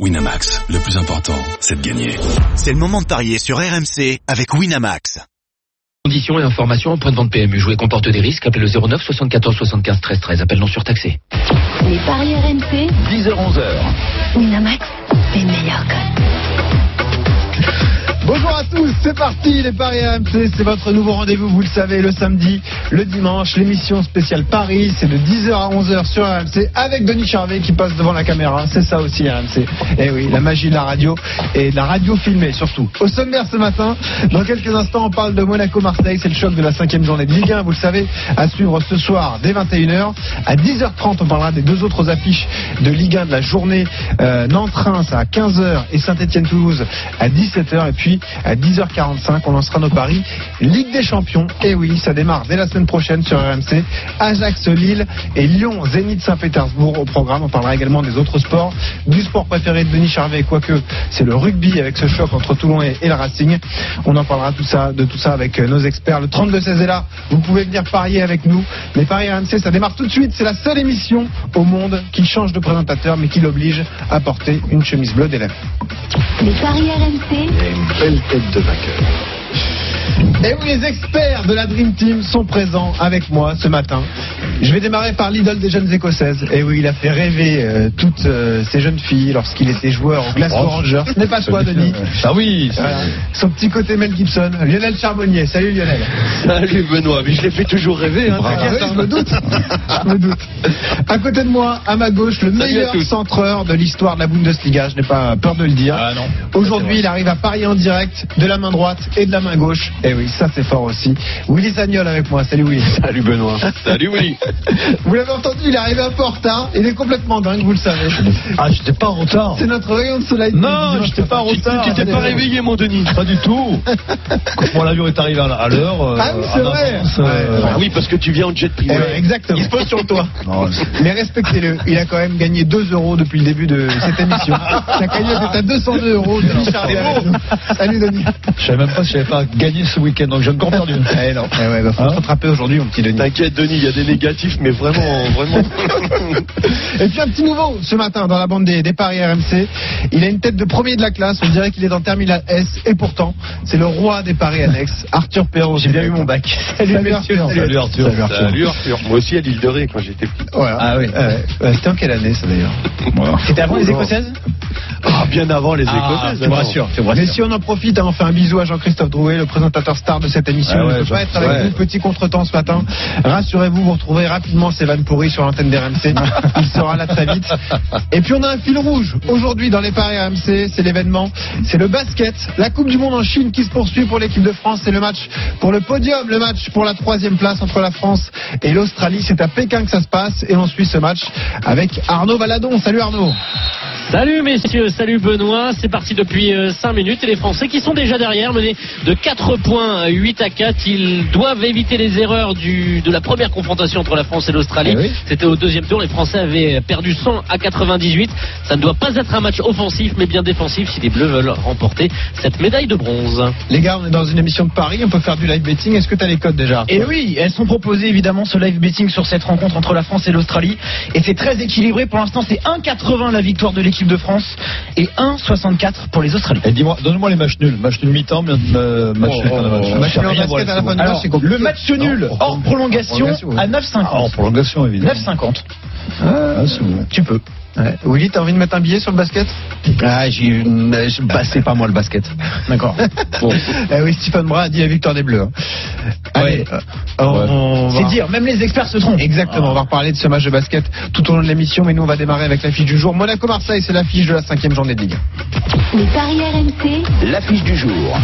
Winamax, le plus important, c'est de gagner. C'est le moment de parier sur RMC avec Winamax. Conditions et informations au point de vente PMU. Jouer comporte des risques. Appelez le 09 74 75 13 13. Appel non surtaxé. Les paris RMC, 10h 11h. Winamax, les meilleurs codes. Bonjour à tous, c'est parti les Paris AMC, c'est votre nouveau rendez-vous, vous le savez, le samedi, le dimanche, l'émission spéciale Paris, c'est de 10h à 11h sur RMC avec Denis Charvet qui passe devant la caméra, c'est ça aussi RMC. Eh oui, la magie de la radio et de la radio filmée surtout. Au sommaire ce matin, dans quelques instants on parle de Monaco-Marseille, c'est le choc de la cinquième journée de Ligue 1, vous le savez, à suivre ce soir dès 21h. À 10h30 on parlera des deux autres affiches de Ligue 1 de la journée, euh, Nantes-Reims à 15h et Saint-Etienne-Toulouse à 17h et puis à 10h45, on lancera nos paris Ligue des Champions. Et oui, ça démarre dès la semaine prochaine sur RMC. Ajax Lille et Lyon Zénith Saint-Pétersbourg au programme. On parlera également des autres sports, du sport préféré de Denis Charvet, quoique c'est le rugby avec ce choc entre Toulon et, et le Racing. On en parlera tout ça, de tout ça avec euh, nos experts. Le 32-16 est là. Vous pouvez venir parier avec nous. Les paris RMC, ça démarre tout de suite. C'est la seule émission au monde qui change de présentateur, mais qui l'oblige à porter une chemise bleue d'élève. Les paris RMC, belle tête de vainqueur. Et oui, les experts de la Dream Team sont présents avec moi ce matin. Je vais démarrer par l'idole des jeunes écossaises. Et oui, il a fait rêver euh, toutes euh, ces jeunes filles lorsqu'il était joueur au Glasgow Rangers. Ce n'est pas toi, Denis. Ah oui, Voilà. Son petit côté Mel Gibson, Lionel Charbonnier. Salut Lionel. salut Benoît, mais je l'ai fait toujours rêver. Hein, Ah oui, hein. je me doute. Je me doute. À côté de moi, à ma gauche, le Salut meilleur centreur de l'histoire de la Bundesliga. Je n'ai pas peur de le dire. Ah non. Aujourd'hui, il arrive à parier en direct de la main droite et de la main gauche. Et oui, ça c'est fort aussi. Willy Sagnol avec moi. Salut Willy. Salut Benoît. Salut Willy. Vous l'avez entendu, il est arrivé un peu en retard. Il est complètement dingue, vous le savez. Ah, j'étais pas en retard. C'est notre rayon de soleil. Non, j'étais pas en retard. Tu t'es pas réveillé, mon Denis Pas du tout. Mon avion est arrivé à l'heure. euh, Ah oui, c'est vrai. avance, euh. Ah oui, parce que tu viens en jet Eh privé. exactement. Il se pose sur le toit. Non, mais respectez-le, il a quand même gagné 2 euros depuis le début de cette émission. Sa cagnotte est à 202 euros. Denis. Salut Denis. Je savais même pas si j'avais pas gagné ce week-end, donc j'ai encore perdu. Eh non, eh ouais, bah, faut Hein se rattraper aujourd'hui, mon petit Denis. T'inquiète, Denis, il y a des négatifs, mais vraiment, vraiment. Et puis un petit nouveau ce matin dans la bande des, des paris RMC. Il a une tête de premier de la classe. On dirait qu'il est en terminale S. Et pourtant, c'est le roi des paris annexes, Arthur Perrault. J'ai bien eu mon bac. Salut, messieurs. Salut Arthur. Salut, Arthur. Salut Arthur. Moi aussi à l'île de Ré quand j'étais petit. Voilà. Ah oui. Ouais. Ouais, C'était en quelle année ça d'ailleurs C'était avant les Écossaises Ah, bien avant les Ah, Écossaises. tu me rassures, tu me rassures. Mais si on en profite, hein, on fait un bisou à Jean-Christophe Drouet, le star de cette émission. Ah ouais, ne peut pas Jean- être avec ouais. Petit contretemps ce matin. Rassurez-vous, vous retrouverez rapidement ces vannes pourries sur l'antenne d'RMC. il sera là très vite. Et puis on a un fil rouge aujourd'hui dans les paris RMC. C'est l'événement, c'est le basket. La Coupe du Monde en Chine qui se poursuit pour l'équipe de France. C'est le match pour le podium, le match pour la troisième place entre la France et l'Australie. C'est à Pékin que ça se passe et on suit ce match avec Arnaud Valadon. Salut Arnaud. Salut messieurs, salut Benoît, c'est parti depuis 5 minutes et les Français qui sont déjà derrière menés de 4 points, 8 à 4, ils doivent éviter les erreurs du, de la première confrontation entre la France et l'Australie. Eh oui. C'était au deuxième tour, les Français avaient perdu 100 à 98. Ça ne doit pas être un match offensif mais bien défensif si les Bleus veulent remporter cette médaille de bronze. Les gars, on est dans une émission de Paris, on peut faire du live betting. Est-ce que tu as les codes déjà? Et oui, elles sont proposées évidemment ce live betting sur cette rencontre entre la France et l'Australie. Et c'est très équilibré. Pour l'instant, c'est 1,80 la victoire de l'équipe de France et 1,64 pour les Australiens. Et dis-moi, donne-moi les matchs nuls. Match nul mi-temps, match nul. match. Le match nul hors prolongation à Ah, en 9,50. prolongation, évidemment. 9,50. Ah, c'est bon. Tu peux. Ouais. Willy, t'as envie de mettre un billet sur le basket? Ah, j'ai, bah, c'est pas moi le basket. D'accord. Eh oui, Stephen Bras a dit la victoire des Bleus. hein. Allez, Ouais. euh, on, on va- C'est dire, même les experts se trompent. Exactement, on va reparler de ce match de basket tout au long de l'émission, mais nous on va démarrer avec l'affiche du jour. Monaco-Marseille, c'est l'affiche de la cinquième journée de Ligue. les paris RMC, L'affiche du jour.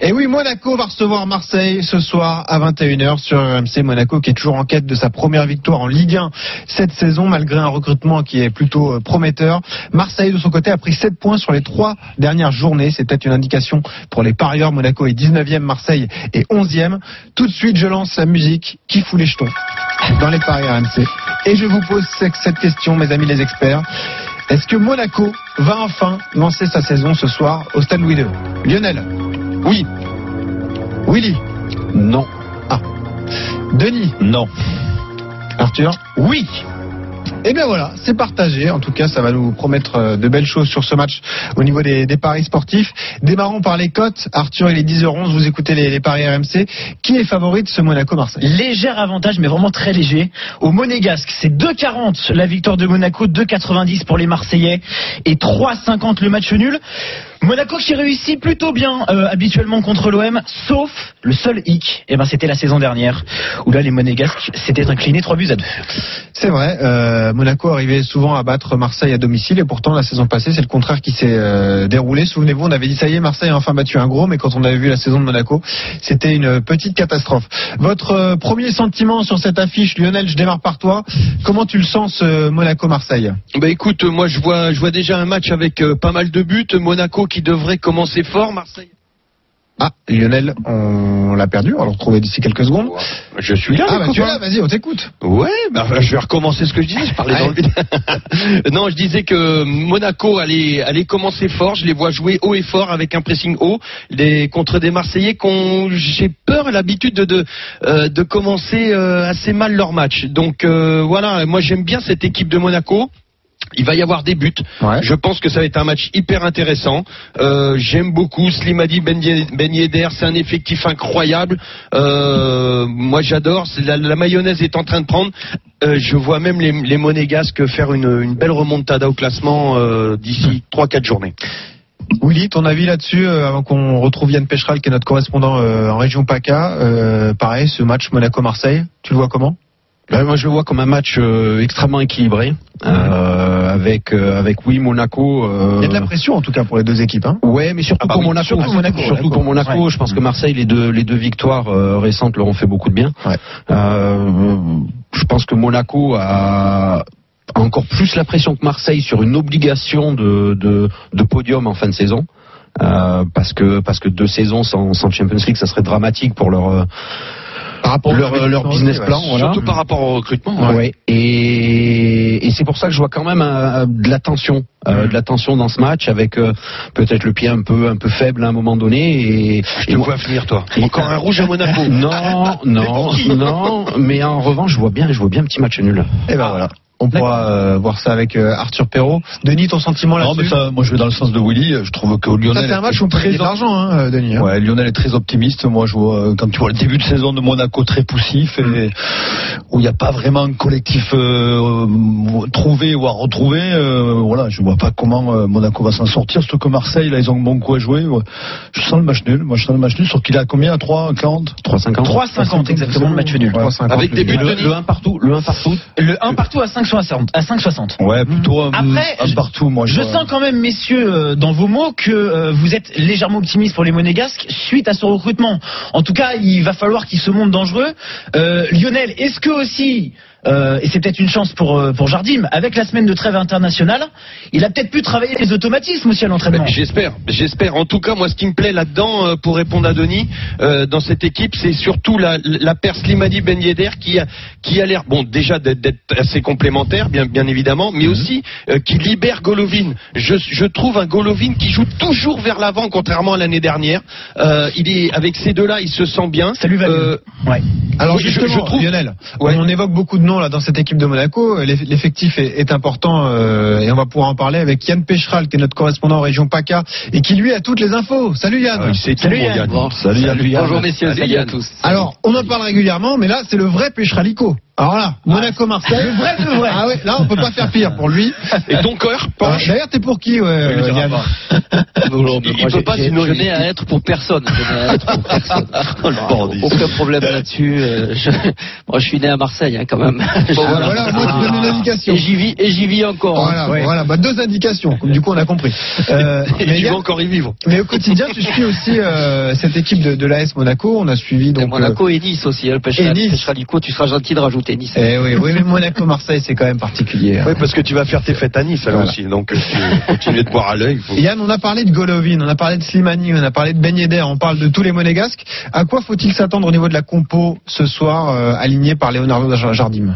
Et oui, Monaco va recevoir Marseille ce soir à 21h sur RMC. Monaco qui est toujours en quête de sa première victoire en Ligue 1 cette saison, malgré un recrutement qui est plutôt euh, prometteur. Marseille, de son côté, a pris 7 points sur les trois dernières journées. C'est peut-être une indication pour les parieurs. Monaco est 19e, Marseille est 11e. Tout de suite, je lance la musique qui fout les jetons dans les paris RMC. Et je vous pose cette question, mes amis les experts. Est-ce que Monaco va enfin lancer sa saison ce soir au Stade Louis II Lionel Oui. Willy Non. Ah. Denis Non. Arthur Oui. Et bien voilà, c'est partagé. En tout cas, ça va nous promettre euh, de belles choses sur ce match au niveau des, des paris sportifs. Démarrons par les cotes. Arthur, il est 10h11, vous écoutez les, les paris RMC. Qui est favori de ce Monaco-Marseille? Léger avantage, mais vraiment très léger. Au Monégasque, c'est 2,40 la victoire de Monaco, 2,90 pour les Marseillais et 3,50 le match nul. Monaco qui réussit plutôt bien euh, habituellement contre l'OM, sauf le seul hic, et ben c'était la saison dernière où là les Monégasques s'étaient inclinés 3 buts à 2. C'est vrai, euh, Monaco arrivait souvent à battre Marseille à domicile et pourtant la saison passée c'est le contraire qui s'est euh, déroulé. Souvenez-vous, on avait dit ça y est, Marseille a enfin battu un gros, mais quand on avait vu la saison de Monaco, c'était une petite catastrophe. Votre euh, premier sentiment sur cette affiche, Lionel, je démarre par toi. Comment tu le sens ce Monaco-Marseille? Bah écoute, moi je vois, je vois déjà un match avec euh, pas mal de buts. Monaco qui devrait commencer fort, Marseille. Ah, Lionel, on l'a perdu, on va le retrouver d'ici quelques secondes. Je suis là. Ah bah tu es là, vas-y, on t'écoute. Ouais, bah, je vais recommencer ce que je disais. Je parlais dans le vide. non, je disais que Monaco allait, allait commencer fort. Je les vois jouer haut et fort avec un pressing haut les, contre des Marseillais qu'on, j'ai peur, l'habitude de, de, euh, de commencer euh, assez mal leur match. Donc euh, voilà, moi j'aime bien cette équipe de Monaco. Il va y avoir des buts. Ouais. Je pense que ça va être un match hyper intéressant. Euh, J'aime beaucoup Slimani Ben Ben Yedder. C'est un effectif incroyable. Euh, moi, j'adore. La, la mayonnaise est en train de prendre. Euh, je vois même les, les Monégasques faire une, une belle remontada au classement d'ici 3-4 journées. Willy, ton avis là-dessus, euh, avant qu'on retrouve Yann Pécheral, qui est notre correspondant euh, en région PACA. Euh, pareil, ce match Monaco-Marseille, tu le vois comment? Ben, moi, je le vois comme un match euh, extrêmement équilibré, euh, avec euh, avec oui Monaco. euh, Il y a de la pression en tout cas pour les deux équipes. Hein. Ouais, mais surtout Ah bah pour oui, Monaco. surtout Monaco, Surtout pour Monaco. Ouais. Je pense que Marseille, les deux les deux victoires euh, récentes leur ont fait beaucoup de bien. Ouais. Euh, je pense que Monaco a a encore plus la pression que Marseille sur une obligation de de, de podium en fin de saison. Euh, parce que parce que deux saisons sans, sans Champions League, ça serait dramatique pour leur euh, Par rapport leur, à leur business plan. voilà. Surtout par rapport au recrutement. Ouais. Et, et c'est pour ça que je vois quand même un- de la tension, euh, de la tension dans ce match, avec euh, peut-être le pied un peu un peu faible à un moment donné. Et, Je te et moi- vois venir, toi. Encore un rouge à Monaco. non, non, non. Mais en revanche, je vois bien, je vois bien un petit match nul. Et ben voilà. On pourra euh, voir ça avec euh, Arthur Perrault. Denis, ton sentiment Non, mais là-dessus? ça, moi je vais dans le sens de Willy. Je trouve que Lionel. Ça, c'est un match où on de très l'argent, hein, euh, Denis. hein. Ouais, Lionel est très optimiste. Moi, je vois, euh, quand tu vois le début de saison de Monaco très poussif et où il n'y a pas vraiment un collectif euh, euh, trouvé ou à retrouver, euh, voilà, je vois pas comment euh, Monaco va s'en sortir. Surtout que Marseille, là, ils ont un bon coup à jouer. Ouais. Je sens le match nul. Moi, je sens le match nul. Sauf qu'il a combien? À 3, 40 3,50. 3,50 exactement le match nul. 3,50 Avec des le- buts Le, de le 1 partout, le 1 partout. Le 1 partout à 5,60. À 5,60. Ouais, plutôt un, Après, un je- partout. Moi, Je vois. sens quand même, messieurs, euh, dans vos mots, que euh, vous êtes légèrement optimistes pour les Monégasques suite à ce recrutement. En tout cas, il va falloir qu'ils se montrent dangereux. Euh, Lionel, est-ce que aussi, euh, et c'est peut-être une chance pour, euh, pour Jardim, avec la semaine de trêve internationale, il a peut-être pu travailler les automatismes aussi à l'entraînement Ben, J'espère, j'espère. En tout cas, moi, ce qui me plaît là-dedans, euh, pour répondre à Denis, euh, dans cette équipe, c'est surtout la, la paire Slimani Ben Yedder qui a, qui a l'air, bon, déjà d'être assez complémentaire, bien, bien évidemment, mais aussi euh, qui libère Golovin. Je, je trouve un Golovin qui joue toujours vers l'avant, contrairement à l'année dernière. Euh, il est avec ces deux-là, il se sent bien. Ça lui va Euh. Ouais. Alors Je- je justement, trouve- Lionel, Ouais. on évoque beaucoup de noms là dans cette équipe de Monaco. L'eff- L'effectif est, est important euh, et on va pouvoir en parler avec Yann Pécheral, qui est notre correspondant en région PACA et qui lui a toutes les infos. Salut Yann. Ah, tout, Salut, Yann. Yann. Bon, salut, Yann. Bonjour messieurs, salut à tous. Alors, on en parle régulièrement, mais là, c'est le vrai Pécheralico. Alors là, Monaco-Marseille. Le vrai, le vrai. Ah ouais, là, on peut pas faire pire pour lui. Et ton cœur Euh, penche. D'ailleurs, t'es pour qui, ouais, Il le dira Yann pas. Il- il peut pas, sinon je n'ai à être pour personne. Je n'ai à être pour personne. Oh, le. Aucun problème là-dessus. euh, je- Moi, je suis né à Marseille, hein, quand même. Bon, voilà, voilà, moi, tu donnes une indication. Et j'y vis, et j'y vis encore. hein. Voilà, voilà, bah, deux indications. Comme du coup, on a compris. Euh, Et mais, tu vas encore y vivre. mais au quotidien, tu suis aussi euh, cette équipe de, de l'AS Monaco. On a suivi Et donc. Monaco et Nice aussi. Hein, Et Nice. Pêcheralico, tu seras gentil de rajouter Nice. eh oui, oui, mais Monaco-Marseille, c'est quand même particulier. hein. Oui, parce que tu vas faire tes fêtes à Nice alors Voilà. aussi. Donc, euh, tu continuer de boire à l'œil. faut- Yann, on a parlé de Golovin, on a parlé de Slimani, on a parlé de Ben Yedder, on parle de tous les monégasques. À quoi faut-il s'attendre au niveau de la compo ce soir, euh, alignée par Leonardo Jardim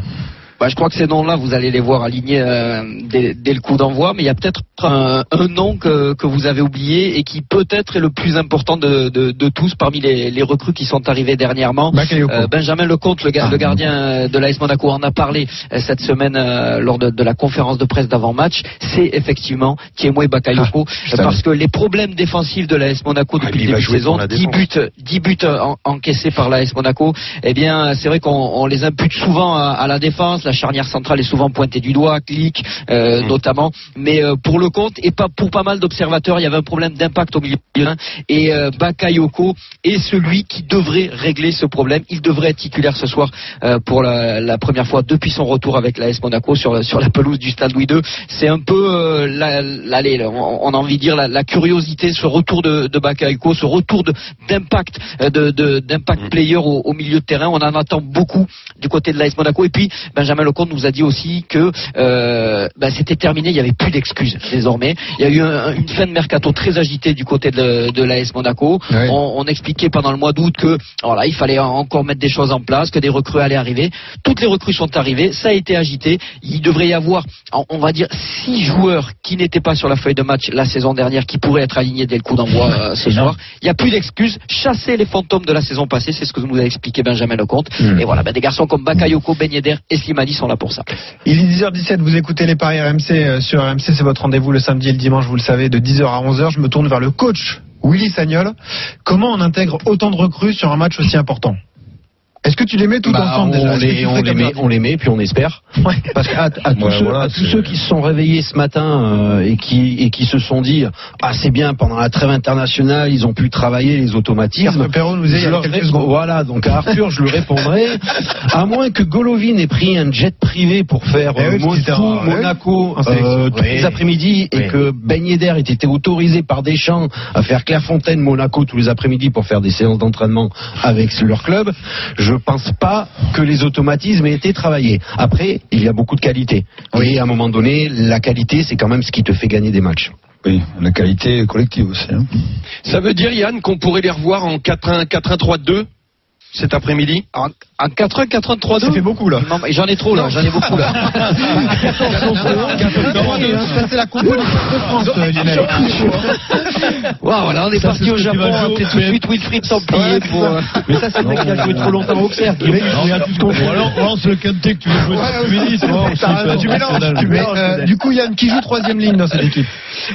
Bah, je crois que ces noms-là, vous allez les voir alignés euh, dès, dès le coup d'envoi, mais il y a peut-être un, un nom que, que vous avez oublié et qui peut-être est le plus important de, de, de tous parmi les, les recrues qui sont arrivées dernièrement. Bakayoko. Euh, Benjamin Lecomte, le, Ah. le gardien de l'AS Monaco, en a parlé euh, cette semaine euh, lors de, de la conférence de presse d'avant-match. C'est effectivement Thiemoué Bakayoko, je savais. parce que les problèmes défensifs de l'AS Monaco Ah, depuis il le début de saison, pour la 10 défense. buts, 10 buts en- encaissés par l'AS Monaco, eh bien, c'est vrai qu'on on les impute souvent à, à la défense. La charnière centrale est souvent pointée du doigt, clic euh, Mm. notamment. Mais euh, pour le compte et pas pour pas mal d'observateurs, il y avait un problème d'impact au milieu de terrain. Et euh, Bakayoko est celui qui devrait régler ce problème. Il devrait être titulaire ce soir euh, pour la, la première fois depuis son retour avec l'AS Monaco sur, sur la pelouse du Stade Louis II. C'est un peu, la, la- on, on a envie de dire la, la curiosité, ce retour de, de Bakayoko, ce retour de- d'impact, de, d'impact player au, au milieu de terrain. On en attend beaucoup du côté de l'AS Monaco. Et puis Benjamin Lecomte nous a dit aussi que euh, bah, c'était terminé, il n'y avait plus d'excuses désormais. Il y a eu un- une fin de mercato très agitée du côté de, de l'AS Monaco. Oui. On, on expliquait pendant le mois d'août que voilà, il fallait encore mettre des choses en place, que des recrues allaient arriver. Toutes les recrues sont arrivées, ça a été agité. Il devrait y avoir, on va dire, six joueurs qui n'étaient pas sur la feuille de match la saison dernière, qui pourraient être alignés dès le coup d'envoi euh, ce soir. Il n'y a plus d'excuses. Chasser les fantômes de la saison passée, c'est ce que nous a expliqué Benjamin Lecomte. Et voilà, ben, des garçons comme Bakayoko, Ben Yedder et Slimani sont là pour ça. Il est 10h17, vous écoutez les paris RMC euh, sur RMC, c'est votre rendez-vous le samedi et le dimanche, vous le savez, de 10h à 11h. Je me tourne vers le coach Willy Sagnol. Comment on intègre autant de recrues sur un match aussi important? Est-ce que tu les mets tout Bah, ensemble on, déjà les, on, les met, on les met, puis on espère. Ouais. Parce qu'à à tous, Ouais, ceux, voilà, à tous c'est- ceux qui se sont réveillés ce matin euh, et, qui, et qui se sont dit Ah, c'est bien, pendant la trêve internationale, ils ont pu travailler les automatismes. Perrault nous leur quelques secondes. Voilà, donc à Arthur, je lui répondrai à moins que Golovin ait pris un jet privé pour faire Eh oui, euh, était Moscou, ouais. Monaco sélection. euh, tous Oui. les après-midi et que Ben Yedder ait été autorisé par Deschamps à faire Clairefontaine, Monaco tous les après-midi pour faire des séances d'entraînement avec leur club, je pense pas que les automatismes aient été travaillés. Après, il y a beaucoup de qualité. Et à un moment donné, la qualité, c'est quand même ce qui te fait gagner des matchs. Oui, la qualité collective aussi. hein. Ça veut dire, Yann, qu'on pourrait les revoir en 4-1, 4-1-3-2 cet après-midi? En, en 4-1, 4-1, Ça fait 3-2 beaucoup là. Non, mais J'en ai trop là, j'en ai beaucoup là. Ça c'est la compo de France, euh, Lionel. Waouh, voilà, on est parti au Japon, c'est tout de suite Wilfried Templier pour. euh, Mais ça, c'est le mec qui a joué trop longtemps au Auxerre. alors, c'est le Kanté que tu veux jouer tu c'est mélanges. Euh, Du coup, Yann, qui joue troisième ligne dans cette équipe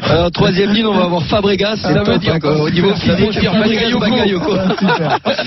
Alors, troisième ligne, on va avoir Fabregas. Ça veut dire quoi au niveau physique, Bakayoko.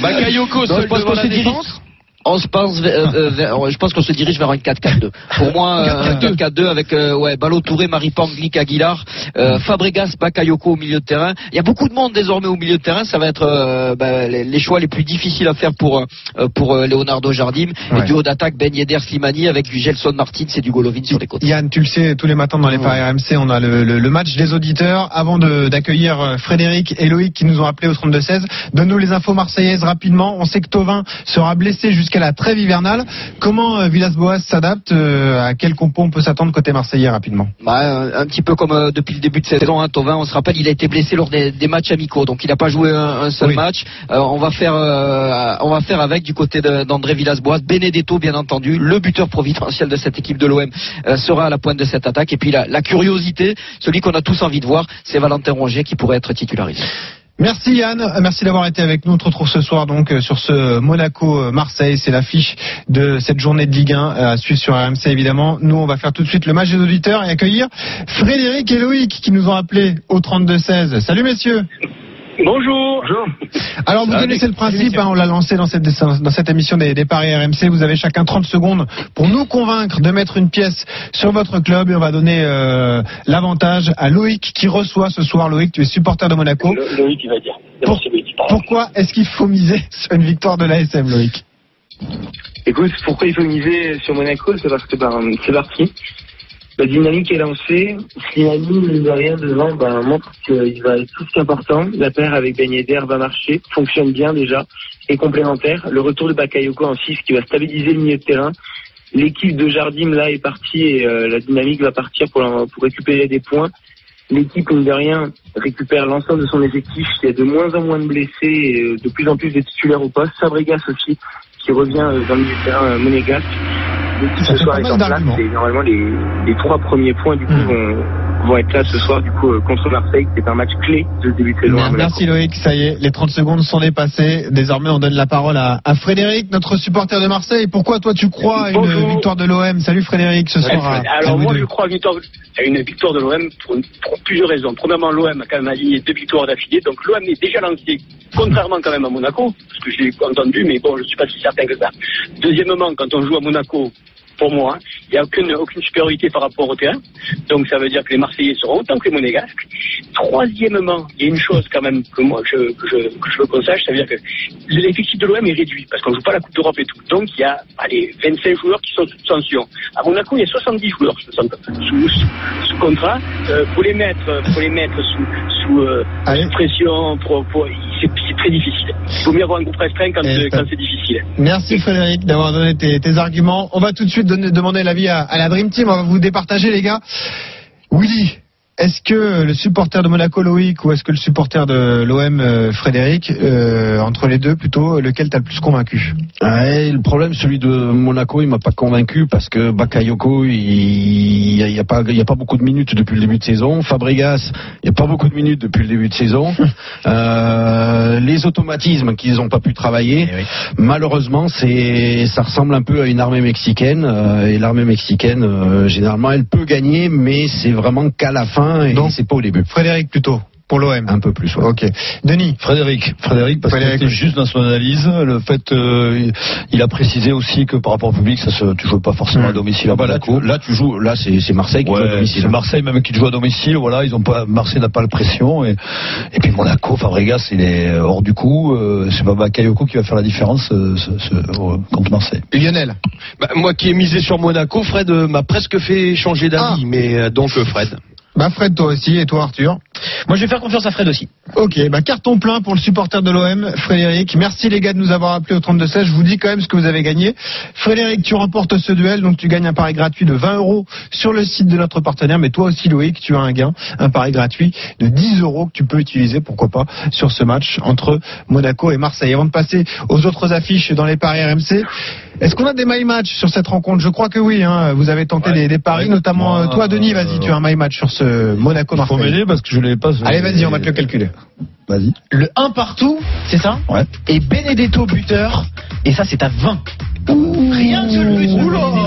Bakayoko. Seul je pense qu'on dirige. défense On se pense, euh, vers- je pense qu'on se dirige vers un 4-4-2. Pour moi, euh, un 4-4-2 avec euh, ouais, Ballot Touré, Maripang, Glick, Aguilar, euh, Fabregas, Bakayoko au milieu de terrain. Il y a beaucoup de monde désormais au milieu de terrain. Ça va être euh, bah, les, les choix les plus difficiles à faire pour euh, pour euh, Leonardo Jardim. Ouais. Et du haut d'attaque, Ben Yedder, Slimani avec du Gelson Martins et du Golovin sur les côtés. Yann, tu le sais, tous les matins dans les paris RMC, on a le, le- le match des auditeurs. Avant d'accueillir euh, Frédéric et Loïc qui nous ont appelé au 32-16, donne-nous les infos marseillaises rapidement. On sait que Tovin sera blessé jusqu'à la trêve hivernale. Comment euh, Villas-Boas s'adapte euh, À quel compo on peut s'attendre côté marseillais rapidement? Bah, un, petit peu comme euh, depuis le début de saison, hein, Tovin, on se rappelle, il a été blessé lors des, des matchs amicaux, donc il n'a pas joué un, un seul Oui. match. Euh, on va faire, euh, on va faire avec du côté d'André Villas-Boas, Benedetto bien entendu, le buteur providentiel de cette équipe de l'OM euh, sera à la pointe de cette attaque. Et puis la, la curiosité, celui qu'on a tous envie de voir, c'est Valentin Rongier qui pourrait être titularisé. Merci Yann, Euh, merci d'avoir été avec nous. On te retrouve ce soir donc euh, sur ce Monaco-Marseille. C'est l'affiche de cette journée de Ligue 1 euh, à suivre sur RMC évidemment. Nous on va faire tout de suite le match des auditeurs et accueillir Frédéric et Loïc qui nous ont appelés au 32-16. Salut messieurs Bonjour. Alors vous Salut. connaissez le principe, hein, on l'a lancé dans cette, dans cette émission des, des paris RMC. Vous avez chacun 30 secondes pour nous convaincre de mettre une pièce sur votre club et on va donner euh, l'avantage à Loïc qui reçoit ce soir. Loïc, tu es supporter de Monaco. Le- Loïc, il va dire. Pourquoi est-ce qu'il faut miser sur une victoire de l'ASM, Loïc? Écoute, pourquoi il faut miser sur Monaco? C'est parce que ben, c'est parti. La dynamique est lancée. Slimani, mine de rien, devant, ben, montre qu'il va être tout ce qu'important. La paire avec Ben Yedder va marcher, fonctionne bien déjà, et complémentaire. Le retour de Bakayoko en 6 qui va stabiliser le milieu de terrain. L'équipe de Jardim, là, est partie et euh, la dynamique va partir pour, récupérer des points. L'équipe, mine de rien, récupère l'ensemble de son effectif. Il y a de moins en moins de blessés et euh, de plus en plus de titulaires au poste. Fabregas aussi, qui revient euh, dans le milieu de terrain monégasque. L'équipe Ça ce fait soir pas est mal en place d'arguments. et normalement les, les trois premiers points du coup Hmm. vont, vont être là ce soir du coup euh, contre Marseille. C'est un match clé de ce début de saison. Merci Loïc, ça y est, les 30 secondes sont dépassées. Désormais, on donne la parole à, à Frédéric, notre supporter de Marseille. Pourquoi toi tu crois à une Bonjour. victoire de l'OM Salut Frédéric, ce soir à Alors moi deux. je crois à une victoire, de l'OM pour, pour plusieurs raisons. Premièrement, l'OM a quand même aligné deux victoires d'affilée, donc l'OM est déjà lancé, contrairement quand même à Monaco, parce que j'ai entendu, mais bon, je suis pas si certain que ça. Deuxièmement, quand on joue à Monaco, pour moi, il n'y a aucune, aucune supériorité par rapport au terrain, donc ça veut dire que les Marseillais seront autant que les Monégasques. Troisièmement, il y a une chose quand même que moi je, que je, que je veux qu'on sache, ça veut dire que l'effectif de l'OM est réduit, parce qu'on joue pas la Coupe d'Europe et tout. Donc il y a allez, 25 joueurs qui sont sous sanction. À Monaco, il y a 70 joueurs sous, sous, sous- sous contrat. Euh, pour les mettre, pour les mettre sous, sous, euh, sous pression, pour, pour- c'est très difficile. Il vaut mieux avoir un groupe restreint quand, euh, quand c'est difficile. Merci Frédéric d'avoir donné tes, tes arguments. On va tout de suite donner- demander l'avis à, à la Dream Team. On va vous départager les gars. Willy, est-ce que le supporter de Monaco Loïc ou est-ce que le supporter de l'OM euh, Frédéric, euh, entre les deux plutôt, lequel t'as le plus convaincu? Ouais, le problème, celui de Monaco, il m'a pas convaincu parce que Bakayoko, il n'y a, il y a pas, il y a pas beaucoup de minutes depuis le début de saison. Fabregas, il n'y a pas beaucoup de minutes depuis le début de saison. Euh, les automatismes qu'ils n'ont pas pu travailler, malheureusement, c'est, ça ressemble un peu à une armée mexicaine. euh, et l'armée mexicaine, généralement, elle peut gagner, mais c'est vraiment qu'à la fin et Donc, c'est pas au début. Frédéric plutôt, pour l'OM. Un peu plus. ouais. Ok. Denis Frédéric, Frédéric, parce qu'il Frédéric, était oui. juste dans son analyse. Le fait, euh, il a précisé aussi que par rapport au public, ça se, tu joues pas forcément à domicile Ah bah là, tu, Monaco. là, tu joues, là, c'est, Marseille qui joue à domicile. c'est Marseille même qui joue à domicile. Voilà, ils ont pas, Marseille n'a pas la pression et, et puis Monaco, Fabregas, il est hors du coup. Euh, c'est pas Bakayoko qui va faire la différence euh, ce- ce- euh, contre Marseille. Lionel? Bah, moi qui ai misé sur Monaco, Fred euh, m'a presque fait changer d'avis, Ah. mais euh, donc euh, Fred. Bah Fred toi aussi et toi Arthur Moi, je vais faire confiance à Fred aussi. Ok, bah carton plein pour le supporter de l'OM, Frédéric. Merci les gars de nous avoir appelés au 32-16. Je vous dis quand même ce que vous avez gagné. Frédéric, tu remportes ce duel, donc tu gagnes un pari gratuit de 20 euros sur le site de notre partenaire. Mais toi aussi, Loïc, tu as un gain, un pari gratuit de 10 euros que tu peux utiliser, pourquoi pas, sur ce match entre Monaco et Marseille. Avant de passer aux autres affiches dans les paris RMC, est-ce qu'on a des my match sur cette rencontre? Je crois que oui. Hein. Vous avez tenté des, des paris, Ouais. notamment euh, Moi, toi, Denis. Vas-y, euh, tu as un my match sur ce Il faut Monaco-Marseille. m'aider parce que je l'ai pas. Allez, vas-y, on va te le calculer. Vas-y. Le 1 partout, c'est ça? Ouais. Et Benedetto buteur. Et ça, c'est à 20. Rien que le but. C'est à un 2,80.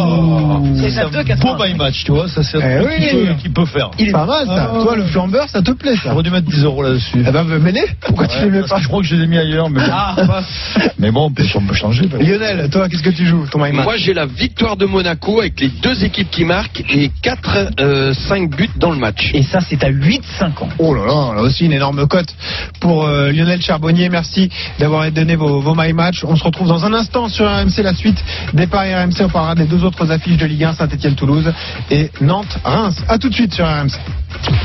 Beau my match, tu vois. Ça, c'est un Eh truc oui. qu'il peut, qu'il peut faire. Il est pas mal ça. Ah. Toi le flambeur, ça te plaît ça J'aurais dû mettre 10 euros là-dessus. Eh ben m'aider Pourquoi tu les mets pas Je crois que je les ai mis ailleurs, mais, Ah, mais bon, on peut, changer. Lionel, toi qu'est-ce que tu joues ton my match Moi j'ai la victoire de Monaco avec les deux équipes qui marquent et 4 5 buts dans le match. Et ça, c'est à 8,50. Oh là là, là aussi une énorme cote pour euh, Lionel Charbonnier. Merci d'avoir donné vos, vos my match. On se retrouve dans un instant sur RMC, la suite des paris RMC. On parlera des deux autres affiches de Ligue 1, Saint-Etienne-Toulouse et Nantes-Reims. A tout de suite sur RMC.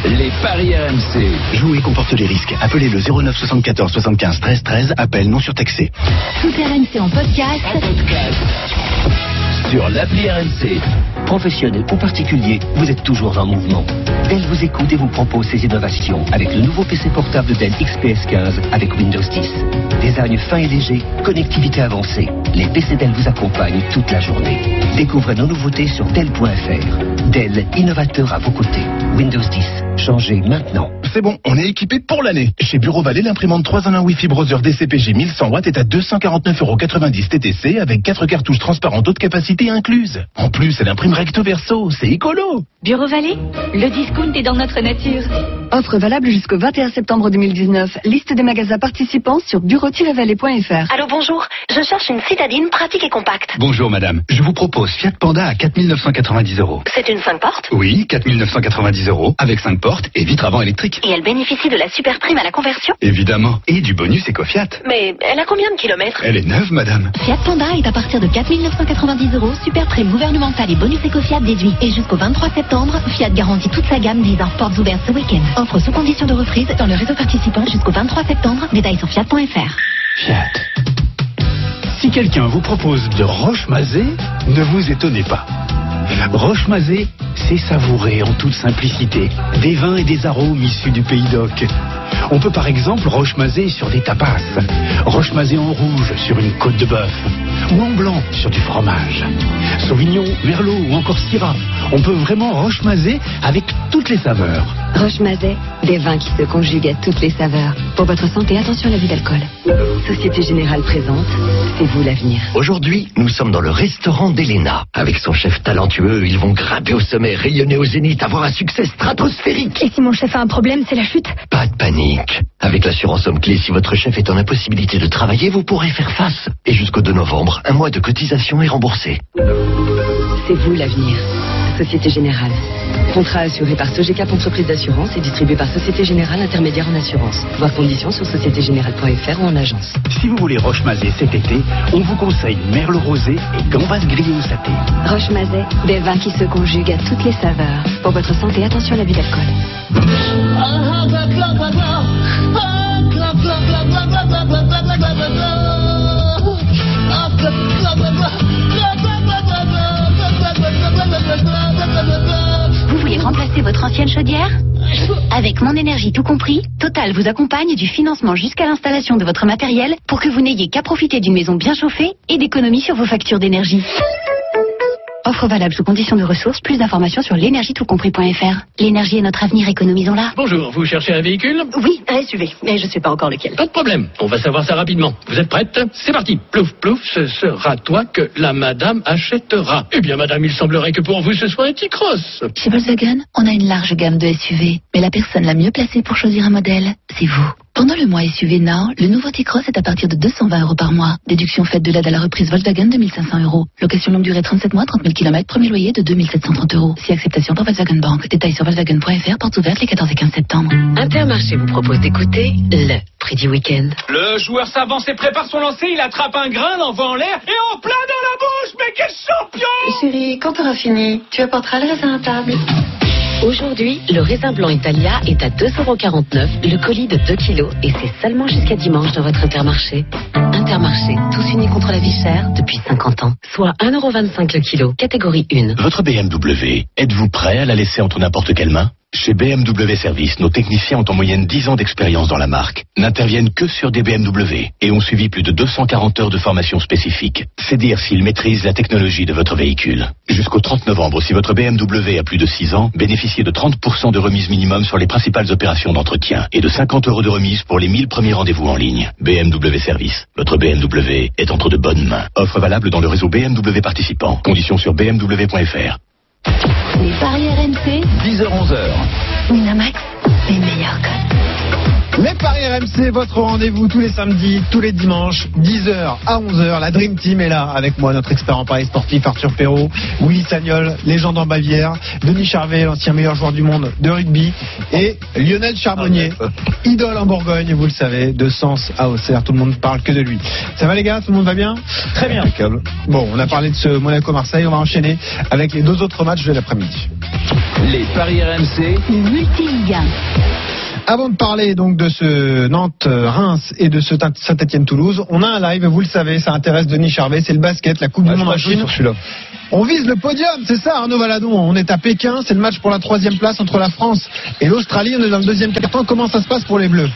Les paris RMC. Jouer comporte les risques. Appelez le 09 74 75 13 13. Appel non surtaxé. Tout RMC en podcast. Sur l'appli RMC. Professionnel ou particulier, vous êtes toujours en mouvement. Dell vous écoute et vous propose ses innovations avec le nouveau PC portable Dell XPS 15 avec Windows 10. Design fin et léger, connectivité avancée. Les PC Dell vous accompagnent toute la journée. Découvrez nos nouveautés sur Dell.fr. Dell, innovateur à vos côtés. Windows 10, changez maintenant. C'est bon, on est équipé pour l'année. Chez Bureau Vallée, l'imprimante 3 en 1 Wi-Fi Browser DCPG 1100 watts est à 249,90€ TTC avec 4 cartouches transparentes haute capacité incluses. En plus, elle imprime recto verso, c'est écolo. Bureau Vallée, le discount est dans notre nature. Offre valable jusqu'au 21 septembre 2019. Liste des magasins participants sur bureau-vallée.fr. Allô, bonjour. Je cherche une citadine pratique et compacte. Bonjour madame, je vous propose Fiat Panda à 4990 euros. C'est une 5 portes? Oui, 4990 euros avec 5 portes et vitre avant électrique. et elle bénéficie de la super prime à la conversion? Évidemment. Et du bonus Ecofiat. Mais elle a combien de kilomètres? Elle est neuve madame. Fiat Panda est à partir de 4 990 euros, super prime gouvernementale et bonus éco-Fiat déduit. Et jusqu'au 23 septembre, Fiat garantit toute sa gamme visant portes ouvertes ce week-end. Offre sous condition de reprise dans le réseau participant jusqu'au 23 septembre. Détails sur fiat.fr. Fiat. Si quelqu'un vous propose de roche-mazé, ne vous étonnez pas. Roche-mazé, c'est savourer en toute simplicité des vins et des arômes issus du pays d'Oc. On peut par exemple roche-mazé sur des tapas, roche-mazé en rouge sur une côte de bœuf, ou en blanc sur du fromage. Sauvignon, Merlot ou encore Syrah. On peut vraiment roche-mazer avec toutes les saveurs. Roche-Mazet, des vins qui se conjuguent à toutes les saveurs. Pour votre santé, attention à l'abus d'alcool. Société Générale présente, c'est vous l'avenir. Aujourd'hui, nous sommes dans le restaurant d'Elena. Avec son chef talentueux, ils vont grimper au sommet, rayonner au zénith, avoir un succès stratosphérique. Et si mon chef a un problème, c'est la chute Pas de panique. Avec l'assurance homme clé, si votre chef est en impossibilité de travailler, vous pourrez faire face. Et jusqu'au 2 novembre, un mois de cotisation est remboursé. C'est vous l'avenir. Société Générale. Contrat assuré par Sogecap Entreprise d'assurance et distribué par Société Générale Intermédiaire en assurance. Voir conditions sur sociétégénérale.fr ou en agence. Si vous voulez roche-mazer cet été, on vous conseille Merlot rosé et gambas grillé au saté. Roche-Mazet, des vins qui se conjuguent à toutes les saveurs. Pour votre santé, attention à l'abus d'alcool. Vous voulez remplacer votre ancienne chaudière Avec mon énergie tout compris, Total vous accompagne du financement jusqu'à l'installation de votre matériel pour que vous n'ayez qu'à profiter d'une maison bien chauffée et d'économies sur vos factures d'énergie. Offre valable sous conditions de ressources. Plus d'informations sur l'énergie-tout-compris.fr. L'énergie est notre avenir, économisons-la. Bonjour, vous cherchez un véhicule? Oui, un SUV, mais je sais pas encore lequel. Pas de problème, on va savoir ça rapidement. Vous êtes prête? C'est parti. Plouf, plouf, ce sera toi que la madame achètera. Eh bien, madame, il semblerait que pour vous ce soit un T-Cross. Chez Volkswagen, on a une large gamme de SUV, mais la personne la mieux placée pour choisir un modèle, c'est vous. Pendant le mois SUV Now, le nouveau T-Cross est à partir de 220 euros par mois. Déduction faite de l'aide à la reprise Volkswagen de 1500 euros. Location longue durée 37 mois, 30 000 km, premier loyer de 2730 euros. Si acceptation par Volkswagen Bank. Détails sur Volkswagen.fr, portes ouvertes les 14 et 15 septembre. Intermarché vous propose d'écouter le prix du week-end. Le joueur s'avance et prépare son lancer, il attrape un grain, l'envoie en l'air et en plein dans la bouche Mais quel champion Chérie, quand t'auras fini, tu apporteras le raisin à table. Aujourd'hui, le raisin blanc Italia est à 2,49€, le colis de 2 kg et c'est seulement jusqu'à dimanche dans votre Intermarché. Intermarché, tous unis contre la vie chère depuis 50 ans. Soit 1,25€ le kilo, catégorie 1. Votre BMW, êtes-vous prêt à la laisser entre n'importe quelle main? Chez BMW Service, nos techniciens ont en moyenne 10 ans d'expérience dans la marque, n'interviennent que sur des BMW et ont suivi plus de 240 heures de formation spécifique. C'est dire s'ils maîtrisent la technologie de votre véhicule. Jusqu'au 30 novembre, si votre BMW a plus de 6 ans, bénéficiez de 30% de remise minimum sur les principales opérations d'entretien et de 50 euros de remise pour les 1000 premiers rendez-vous en ligne. BMW Service. Votre BMW est entre de bonnes mains. Offre valable dans le réseau BMW participant. Conditions sur bmw.fr. Les paris RMC, 10h-11h. Winamax, les meilleurs codes. Les Paris RMC, votre rendez-vous tous les samedis, tous les dimanches, 10h à 11h. La Dream Team est là avec moi, notre expert en Paris sportif Arthur Perrault, Willy Sagnol, légende en Bavière, Denis Charvet, l'ancien meilleur joueur du monde de rugby, et Lionel Charbonnier, idole en Bourgogne, vous le savez, de Sens à Auxerre. Tout le monde parle que de lui. Ça va les gars? Tout le monde va bien? Très bien. Impeccable. Bon, on a parlé de ce Monaco-Marseille, on va enchaîner avec les deux autres matchs de l'après-midi. Les paris RMC. Multiliga. Avant de parler donc de ce Nantes-Reims et de ce Saint-Etienne-Toulouse, on a un live, vous le savez, ça intéresse Denis Charvet, c'est le basket, la Coupe du Monde en Chine. On vise le podium, c'est ça Arnaud Valadon. On est à Pékin, c'est le match pour la troisième place entre la France et l'Australie. On est dans le deuxième quart-temps. Comment ça se passe pour les Bleus?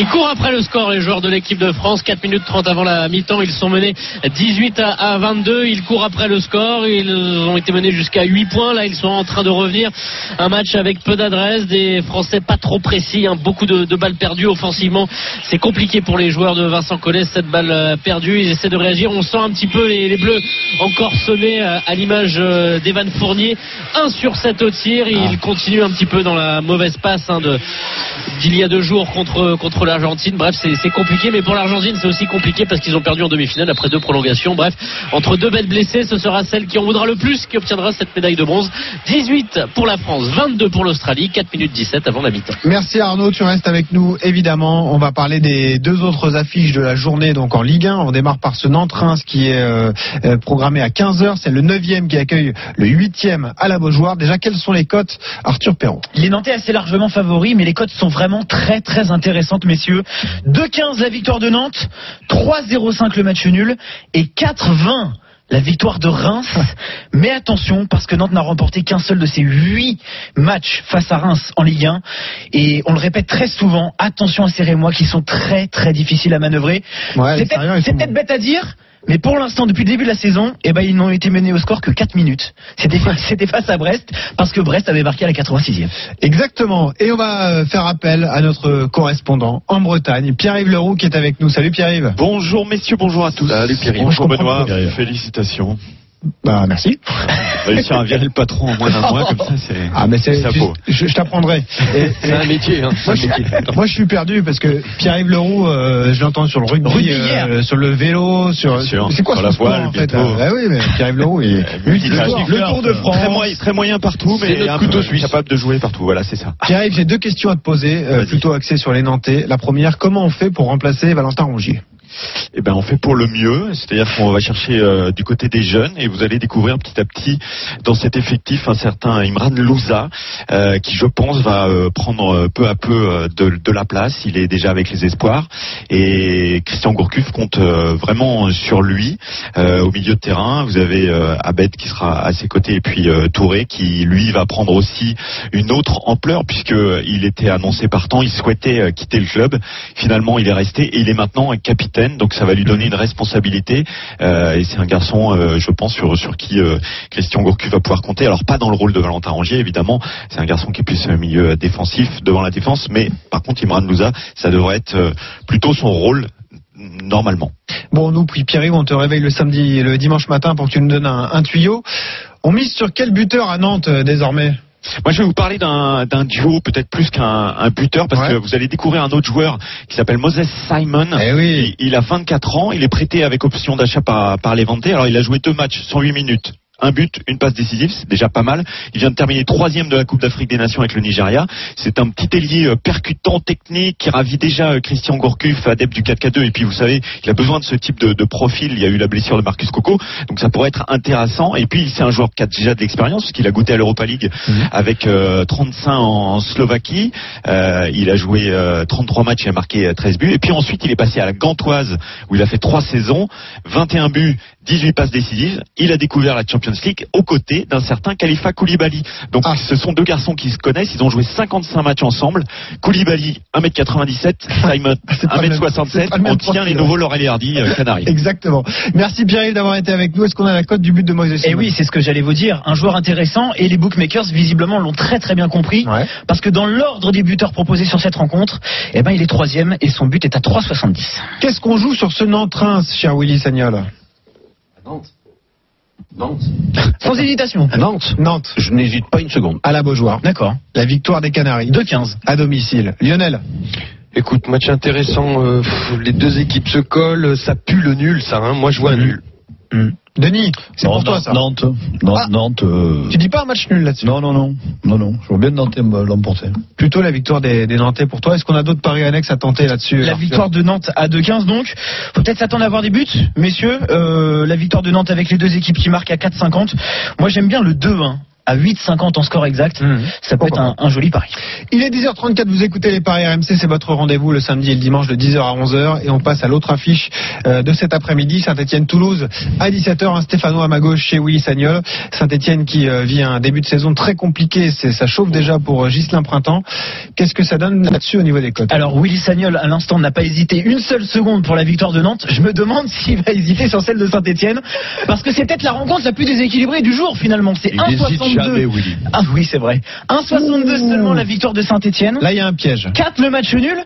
Ils courent après le score, les joueurs de l'équipe de France. 4 minutes 30 avant la mi-temps, ils sont menés 18 à- à 22. Ils courent après le score. Ils ont été menés jusqu'à 8 points. Là, ils sont en train de revenir. Un match avec peu d'adresse, des Français pas trop précis, hein. beaucoup de, de balles perdues offensivement. C'est compliqué pour les joueurs de Vincent Collet, cette balle euh, perdue. Ils essaient de réagir. On sent un petit peu les, les Bleus encore sonnés euh, à l'image euh, d'Evan Fournier. 1 sur 7 au tir. Il continue un petit peu dans la mauvaise passe hein, d'il y a deux jours contre, contre l'Argentine. Bref, c'est compliqué, mais pour l'Argentine, c'est aussi compliqué parce qu'ils ont perdu en demi-finale après deux prolongations. Bref, entre deux bêtes blessées, ce sera celle qui en voudra le plus qui obtiendra cette médaille de bronze. 18 pour la France, 22 pour l'Australie, 4 minutes 17 avant la mi-temps. Merci Arnaud, tu restes avec nous évidemment. On va parler des deux autres affiches de la journée donc en Ligue 1. On démarre par ce Nantes-Reims qui est euh, euh, programmé à 15h. C'est le 9e qui accueille le 8e à la Beaujoire. Déjà, quelles sont les cotes Arthur Perron Les Nantais assez largement favoris, mais les cotes sont vraiment très très intéressantes, messieurs. 2-15 la victoire de Nantes, 3-0-5 le match nul et 4-20 la victoire de Reims. Mais attention, parce que Nantes n'a remporté qu'un seul de ses huit matchs face à Reims en Ligue 1. Et on le répète très souvent, attention à ces Rémois qui sont très très difficiles à manœuvrer. Ouais, c'est peut-être bête à dire, Mais pour l'instant, depuis le début de la saison, eh ben, ils n'ont été menés au score que 4 minutes. C'était c'était face à Brest, parce que Brest avait marqué à la 86e. Exactement. Et on va euh, faire appel à notre correspondant en Bretagne, Pierre-Yves Leroux, qui est avec nous. Salut Pierre-Yves. Bonjour messieurs, bonjour à tous. Salut Pierre-Yves. Bonjour Benoît, félicitations. Bah, merci. Réussir à virer le patron en moins d'un mois, comme ça, c'est Ah, mais c'est, je, je t'apprendrai. C'est un métier, hein. Moi, je, moi, je suis perdu parce que Pierre-Yves Leroux, euh, je l'entends sur le rugby, Rugby euh, sur le vélo, sur. C'est quoi Sur ce la sport, voile, en fait. Ah oui, mais Pierre-Yves Leroux, il est multisport. Le Tour de France. Très moyen, très moyen partout, mais notre un couteau suisse. capable de jouer partout. Voilà, c'est ça. Pierre-Yves, j'ai deux questions à te poser, euh, plutôt axées sur les Nantais. La première, comment on fait pour remplacer Valentin Rongier? Eh ben, on fait pour le mieux, c'est-à-dire qu'on va chercher euh, du côté des jeunes et vous allez découvrir petit à petit dans cet effectif un certain Imran Louza euh, qui, je pense, va euh, prendre peu à peu de, la place. Il est déjà avec les espoirs et Christian Gourcuff compte vraiment sur lui au milieu de terrain. Vous avez Abed qui sera à ses côtés et puis Touré qui, lui, va prendre aussi une autre ampleur puisque il était annoncé partant. Il souhaitait quitter le club. Finalement, il est resté et il est maintenant capitaine. Donc, ça va lui donner une responsabilité. Euh, et c'est un garçon, euh, je pense, sur, qui euh, Christian Gourcuff va pouvoir compter. Alors, pas dans le rôle de Valentin Rongier, évidemment. C'est un garçon qui est plus euh, milieu défensif devant la défense. Mais par contre, Imran Louza, ça devrait être plutôt son rôle normalement. Bon, nous, puis Pierre-Yves, on te réveille le samedi le dimanche matin pour que tu nous donnes un, un tuyau. On mise sur quel buteur à Nantes désormais? Moi, je vais vous parler d'un duo, peut-être plus qu'un un buteur, parce que vous allez découvrir un autre joueur qui s'appelle Moses Simon. il, il a 24 ans, il est prêté avec option d'achat par, par Levante. Alors, il a joué deux matchs, 108 minutes. Un but, une passe décisive, c'est déjà pas mal. Il vient de terminer troisième de la Coupe d'Afrique des Nations avec le Nigeria. C'est un petit ailier euh, percutant, technique, qui ravit déjà euh, Christian Gourcuff, adepte du 4K2. Et puis vous savez, il a besoin de ce type de, de profil. Il y a eu la blessure de Marcus Coco, donc ça pourrait être intéressant. Et puis c'est un joueur qui a déjà de l'expérience, puisqu'il a goûté à l'Europa League avec euh, 35 en Slovaquie. Euh, il a joué euh, 33 matchs, il a marqué euh, 13 buts. Et puis ensuite, il est passé à la Gantoise, où il a fait 3 saisons, 21 buts, 18 passes décisives. Il a découvert la Champions League aux côtés d'un certain Khalifa Koulibaly. Donc ce sont deux garçons qui se connaissent. Ils ont joué 55 matchs ensemble. Koulibaly, 1m97, Simon, 1m67. On tient les nouveaux Laurel et Hardy euh, Canaries. Exactement. Merci Pierre-Yves d'avoir été avec nous. Est-ce qu'on a la cote du but de Moses Et Simon oui, c'est ce que j'allais vous dire. Un joueur intéressant et les bookmakers visiblement l'ont très très bien compris. Parce que dans l'ordre des buteurs proposés sur cette rencontre, eh ben il est troisième et son but est à 3,70. Qu'est-ce qu'on joue sur ce Nantes-Reims, cher Willy Sagnol? Nantes. Sans hésitation. Nantes. Nantes. Je n'hésite pas une seconde. À la Beaujoire. D'accord. La victoire des Canaries. 2-15. À domicile. Lionel. Écoute, match intéressant. euh, pff, les deux équipes se collent. Ça pue le nul, ça. hein. Moi, je vois un nul. Denis, c'est pour toi Nantes, ça. Nantes. Nantes, Nantes, euh, Tu dis pas un match nul là-dessus Non, non, non. Non, non. Je vois bien Nantes euh, l'emporter. Plutôt la victoire des, des Nantais pour toi. Est-ce qu'on a d'autres paris annexes à tenter là-dessus La victoire de Nantes à 2-15 donc. Faut peut-être s'attendre à avoir des buts, messieurs. Euh, la victoire de Nantes avec les deux équipes qui marquent à 4,50. Moi j'aime bien le 2-1 à 8,50 en score exact. Ça peut être un, un joli pari. Il est 10h34, vous écoutez les Paris RMC, c'est votre rendez-vous le samedi et le dimanche de 10h à 11h et on passe à l'autre affiche euh, de cet après-midi, Saint-Etienne-Toulouse à 17h, un Stéphano à ma gauche chez Willy Sagnol. Saint-Etienne qui euh, vit un début de saison très compliqué, c'est ça chauffe déjà pour euh, Ghislain Printemps. Qu'est-ce que ça donne là-dessus au niveau des cotes? Alors Willy Sagnol à l'instant n'a pas hésité une seule seconde pour la victoire de Nantes. Je me demande s'il va hésiter sur celle de Saint-Etienne parce que c'est peut-être la rencontre la plus déséquilibrée du jour finalement. C'est Il hésite 1,62. Jamais, Willy. Ah oui c'est vrai. 1,62 seulement la victoire de Saint-Etienne. Là il y a un piège. 4 le match nul,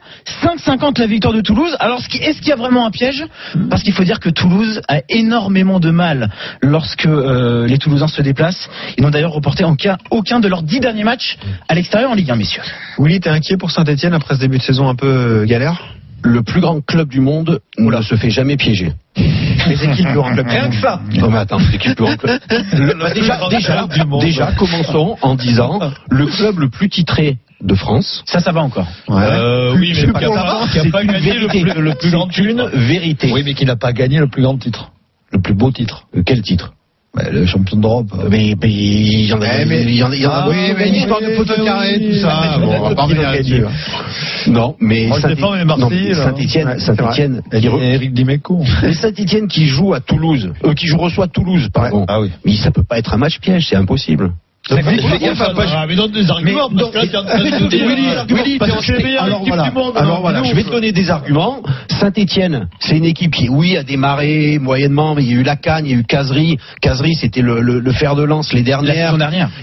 5,50 la victoire de Toulouse. Alors est-ce qu'il y a vraiment un piège? Parce qu'il faut dire que Toulouse a énormément de mal lorsque euh, les Toulousains se déplacent. Ils n'ont d'ailleurs reporté en cas aucun de leurs 10 derniers matchs à l'extérieur en Ligue 1, messieurs. Willy, t'es inquiet pour Saint-Etienne après ce début de saison un peu euh, galère? Le plus grand club du monde ne se fait jamais piéger. Les équipes plus grands clubs. Rien que ça. Non mais attends, c'est qui le plus grand club Le- bah, déjà, déjà, déjà, commençons en disant le club le plus titré de France. Ça, ça va encore. Euh, oui, mais qui a pas une gagné le vérité. plus, le plus grand une vérité. Oui, mais qui n'a pas gagné le plus grand titre. Le plus beau titre. Quel titre? Bah, le champion d'Europe. mais, mais il y en a, mais- il y en a, Ah oui, mais l'histoire de poteau carré, tout ça. Bon, on va pas revenir là-dessus. Non, mais. Saint-Étienne, Saint-Étienne, Eric Dimeco. mais Saint-Étienne qui joue à Toulouse, euh, qui joue reçoit Toulouse, pardon. Ah oui. Mais ça peut pas être un match piège, c'est impossible. Fais gaffe à pas- mais donne des arguments, parce que là, t'es en train de nous dire- Willy, Willy, parce t'es que c'est la meilleure alors équipe voilà, du monde, alors non, voilà, dis je vais te donner des arguments. Saint-Etienne, c'est une équipe qui, oui, a démarré moyennement, mais il y a eu la Cannes, il y a eu Casery. Casery, c'était le, fer de lance les dernières.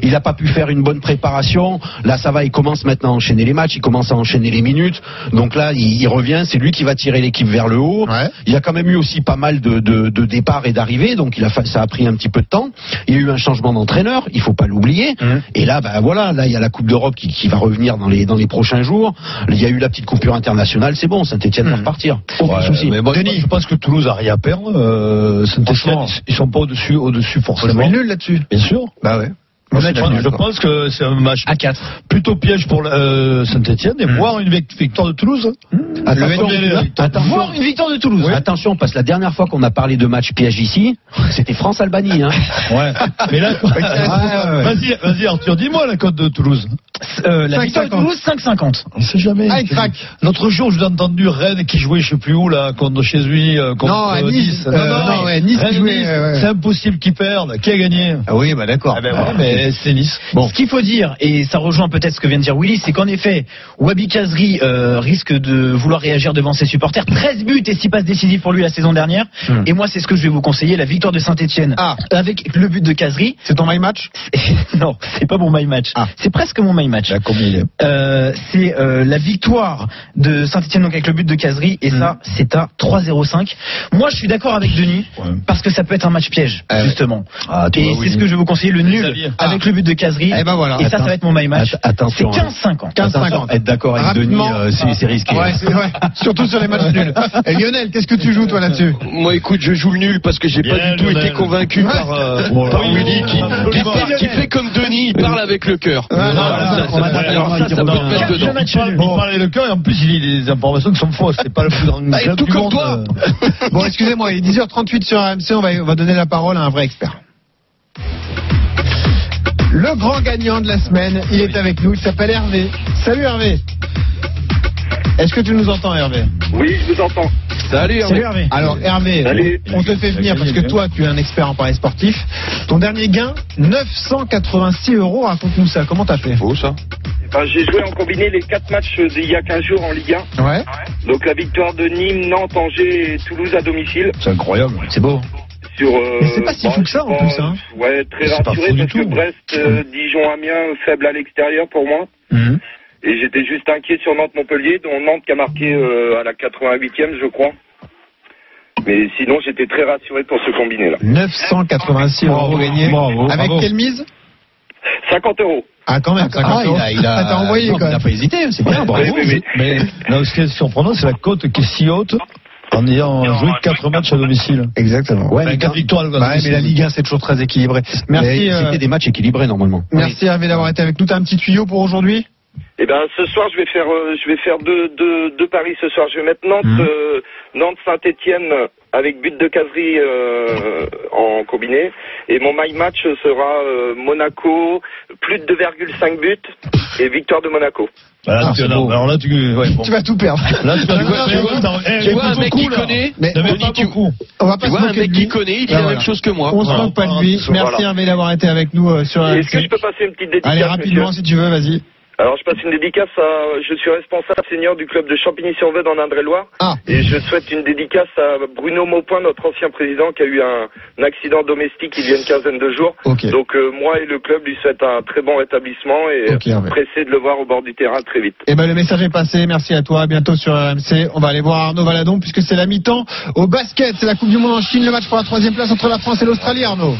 Il n'a pas pu faire une bonne préparation. Là, ça va, il commence maintenant à enchaîner les matchs, il commence à enchaîner les minutes. Donc là, il, revient, c'est lui qui va tirer l'équipe vers le haut. Il y a quand même eu aussi pas mal de, départs et d'arrivées, donc ça a pris un petit peu de temps. Il y a eu un changement d'entraîneur, il faut pas l'oublier. Et là, bah voilà, là il y a la Coupe d'Europe qui, qui va revenir dans les dans les prochains jours. Il y a eu la petite coupure internationale, c'est bon, Saint-Etienne va repartir. Aucun Ouais, souci. mais bon, je pense que Toulouse a rien à perdre. Euh, Saint-Etienne, ils sont pas au-dessus, au-dessus forcément. jouer nul là-dessus. Bien sûr. Bah ouais. Je, pense, que c'est un match à 4. plutôt piège pour euh, Saint-Etienne et voir une vic- victoire de Toulouse. Attention, Le- attention. Voir une victoire de Toulouse. Attention, parce que la dernière fois qu'on a parlé de match piège ici, c'était France-Albanie. Hein. Ouais. Mais là, ouais, ouais. vas-y, vas-y Arthur, dis-moi la cote de Toulouse. Euh, la victoire de Toulouse, 5,50. On sait jamais. Ah. L'autre jour, je l'ai entendu Rennes qui jouait, je sais plus où là, contre chez lui, euh, contre Non, à Nice. Nice. Euh, non, ouais, Nice Rennes. C'est impossible qu'ils perdent. Qui a gagné? Ah oui, bah d'accord. Ah ben ouais, mais c'est Nice. Ce qu'il faut dire, et ça rejoint peut-être ce que vient de dire Willy, c'est qu'en effet, Wabi Kazri euh, risque de vouloir réagir devant ses supporters. 13 buts et 6 passes décisives pour lui la saison dernière. Hmm. Et moi, c'est ce que je vais vous conseiller, la victoire de Saint-Etienne avec le but de Kazri. Ah. C'est ton my match? Non, c'est pas mon my match. Ah. C'est presque mon my match. est Euh, c'est euh, la victoire de Saint-Etienne donc avec le but de Kazri et Hmm. ça c'est à 3-0-5. Moi je suis d'accord avec Denis parce que ça peut être un match piège justement. Ah, et c'est oui. ce que je vais vous conseiller le nul. Avec le but de Kazri. Eh ben voilà. Et ça ça va être mon my match. Att- attention, C'est hein. 15-50. 15-50. Attention, être d'accord avec Rapidement. Denis, euh, c'est c'est risqué. Ouais, c'est vrai. Surtout sur les matchs nuls. Et Lionel, qu'est-ce que tu joues toi là-dessus Moi, écoute, je joue le nul parce que j'ai pas du tout Lionel. été convaincu Ouais. par, euh, Voilà. par Willy qui, qui, Absolument. parle- qui fait comme Denis, il parle avec le cœur. Alors ça, ça peut mettre dedans. Il parle, avec le cœur et en plus il dit des informations qui sont fausses. C'est pas le plus grand Ah, club tout du comme monde. toi. euh. Bon, excusez-moi, il est 10h38 sur AMC, on va, on va donner la parole à un vrai expert. Le grand gagnant de la semaine, il est avec nous, il s'appelle Hervé. Salut Hervé. Est-ce que tu nous entends Hervé? Oui, je vous entends. Salut, Salut Hervé. Alors Hervé, Salut. on te fait venir parce que toi tu es un expert en paris sportif. Ton dernier gain, 986 euros, raconte-nous ça, comment t'as fait? Beau ça. Ben, j'ai joué en combiné les quatre matchs d'il y a 15 jours en Ligue 1. Ouais. Donc la victoire de Nîmes, Nantes, Angers et Toulouse à domicile. C'est incroyable. C'est beau. Sur, euh, Mais c'est pas si fou que ça, en plus, hein. Ouais, très C'est rassuré parce que tout. Brest, euh, Dijon, Amiens, faible à l'extérieur pour moi. Mhm. Et j'étais juste inquiet sur Nantes-Montpellier, dont Nantes qui a marqué euh, à la 88e, je crois. Mais sinon, j'étais très rassuré pour ce combiné-là. 986 euros gagnés. bravo, Avec bravo. quelle mise? 50 euros. Ah quand même, 50 Ah, il a, il a, Ah, t'as envoyé non, quand il a même. pas hésité, c'est bien, bravo. Mais non, ce qui est surprenant, c'est la cote qui est si haute en ayant joué 4 matchs à domicile. Exactement. Ouais, victoires mais la Ligue 1 c'est toujours très équilibré. Merci, euh, C'était des matchs équilibrés normalement. merci Hervé d'avoir été avec nous. T'as un petit tuyau pour aujourd'hui? Eh ben, ce soir, je vais faire, euh, je vais faire deux, deux, deux paris ce soir. Je vais mettre Nantes, Mhm. euh, Nantes Saint-Étienne avec but de caserie euh, en combiné. Et mon my match sera euh, Monaco, plus de 2,5 buts et victoire de Monaco. Voilà, Ah, tu- non, alors là, tu, ouais, bon. Tu vas tout perdre. Là, tu vas vois, t'as- eh, Tu vois un mec qui là. connaît, Mais tu-. On va pas tu vois un mec qui connaît, il dit Ah, la voilà. même chose que moi. On se moque pas de lui. Voilà. Merci Hervé d'avoir été avec nous euh, sur Est-ce que je peux passer une petite dédicace Allez rapidement si tu veux, vas-y. Alors, je passe une dédicace à. Je suis responsable senior du club de Champigny-sur-Veuve en Indre-et-Loire. Ah. Et je souhaite une dédicace à Bruno Maupin, notre ancien président, qui a eu un, un accident domestique il y a une quinzaine de jours. Ok. Donc, euh, moi et le club lui souhaitent un très bon rétablissement et Ok, Hervé. pressé de le voir au bord du terrain très vite. Eh ben le message est passé. Merci à toi. À bientôt sur AMC. On va aller voir Arnaud Valadon puisque c'est la mi-temps au basket. C'est la Coupe du Monde en Chine. Le match pour la troisième place entre la France et l'Australie. Arnaud.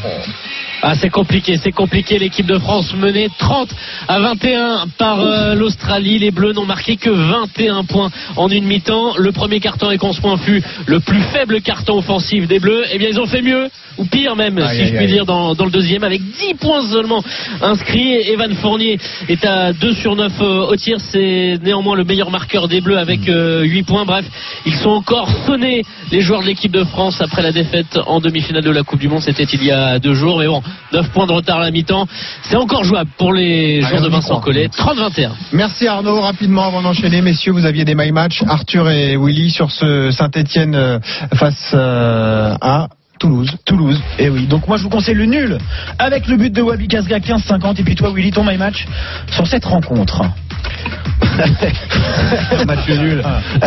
Ah, c'est compliqué, c'est compliqué. L'équipe de France menée 30 à 21 par par euh, l'Australie. Les Bleus n'ont marqué que 21 points en une mi-temps. Le premier carton avec 11 points fut le plus faible carton offensif des Bleus. Eh bien, ils ont fait mieux, ou pire même, si je puis dire, dans, le deuxième, avec 10 points seulement inscrits. Evan Fournier est à 2 sur 9 euh, au tir. C'est néanmoins le meilleur marqueur des Bleus avec euh, 8 points. Bref, ils sont encore sonnés, les joueurs de l'équipe de France, après la défaite en demi-finale de la Coupe du Monde. C'était il y a deux jours. Mais bon, 9 points de retard à la mi-temps. C'est encore jouable pour les joueurs de Vincent Collet. Merci Arnaud. Rapidement, avant d'enchaîner, messieurs, vous aviez des my match Arthur et Willy sur ce Saint-Etienne euh, face euh, à Toulouse. Toulouse. Eh oui. Donc moi je vous conseille le nul avec le but de Wabi Kazga 15-50 et puis toi Willy ton my match sur cette rencontre. match nul.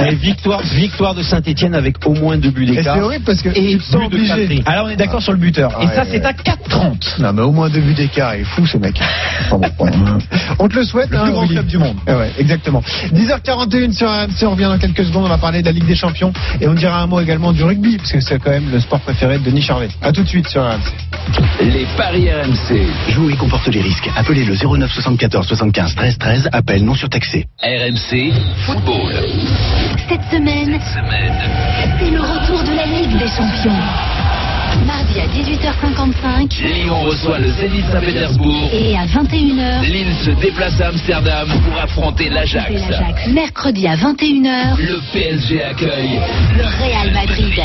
Et victoire, victoire de Saint-Etienne avec au moins deux buts Et d'écart. c'est horrible parce que Et obligés. Catherine. Alors on est d'accord sur le buteur. Et Ouais, ça c'est ouais. à 4-30. Non, mais au moins deux buts d'écart, il est fou ce mec. On te le souhaite. Le hein, plus grand Willy. club du monde. Eh ouais, exactement. 10h41 sur RMC, on revient dans quelques secondes, on va parler de la Ligue des Champions et on dira un mot également du rugby, parce que c'est quand même le sport préféré de Denis Charvet. A tout de suite sur RMC. Les paris RMC. Jouer comporte les risques. Appelez le 09 74 75 13 13. Appel non surtaxé. RMC Football. Cette semaine, c'est le retour de la Ligue des Champions. Mardi à 18h55 Lyon reçoit le Zénith Saint-Pétersbourg. et à 21h, Lille se déplace à Amsterdam pour affronter l'Ajax. Mercredi à 21h, Le PSG accueille. le Real Madrid.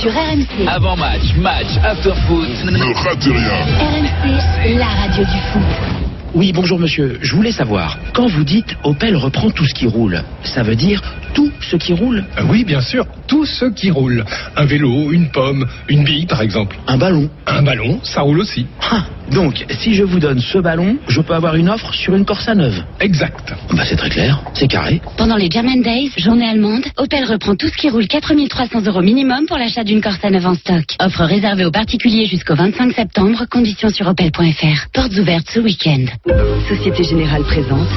Sur RMC. Avant match, match, after foot. Ne ratez RMC, la radio du foot. Oui, bonjour monsieur. Je voulais savoir, quand vous dites Opel reprend tout ce qui roule, ça veut dire tout ce qui roule? Euh, Oui, bien sûr, tout ce qui roule. Un vélo, une pomme, une bille par exemple. Un ballon Un ballon, ça roule aussi. Ah, donc, si je vous donne ce ballon, je peux avoir une offre sur une Corsa neuve Exact. Bah c'est très clair, c'est carré. Pendant les German Days, journée allemande, Opel reprend tout ce qui roule 4300 euros minimum pour l'achat d'une Corsa neuve en stock. Offre réservée aux particuliers jusqu'au 25 septembre, conditions sur opel.fr. Portes ouvertes ce week-end. Société Générale présente,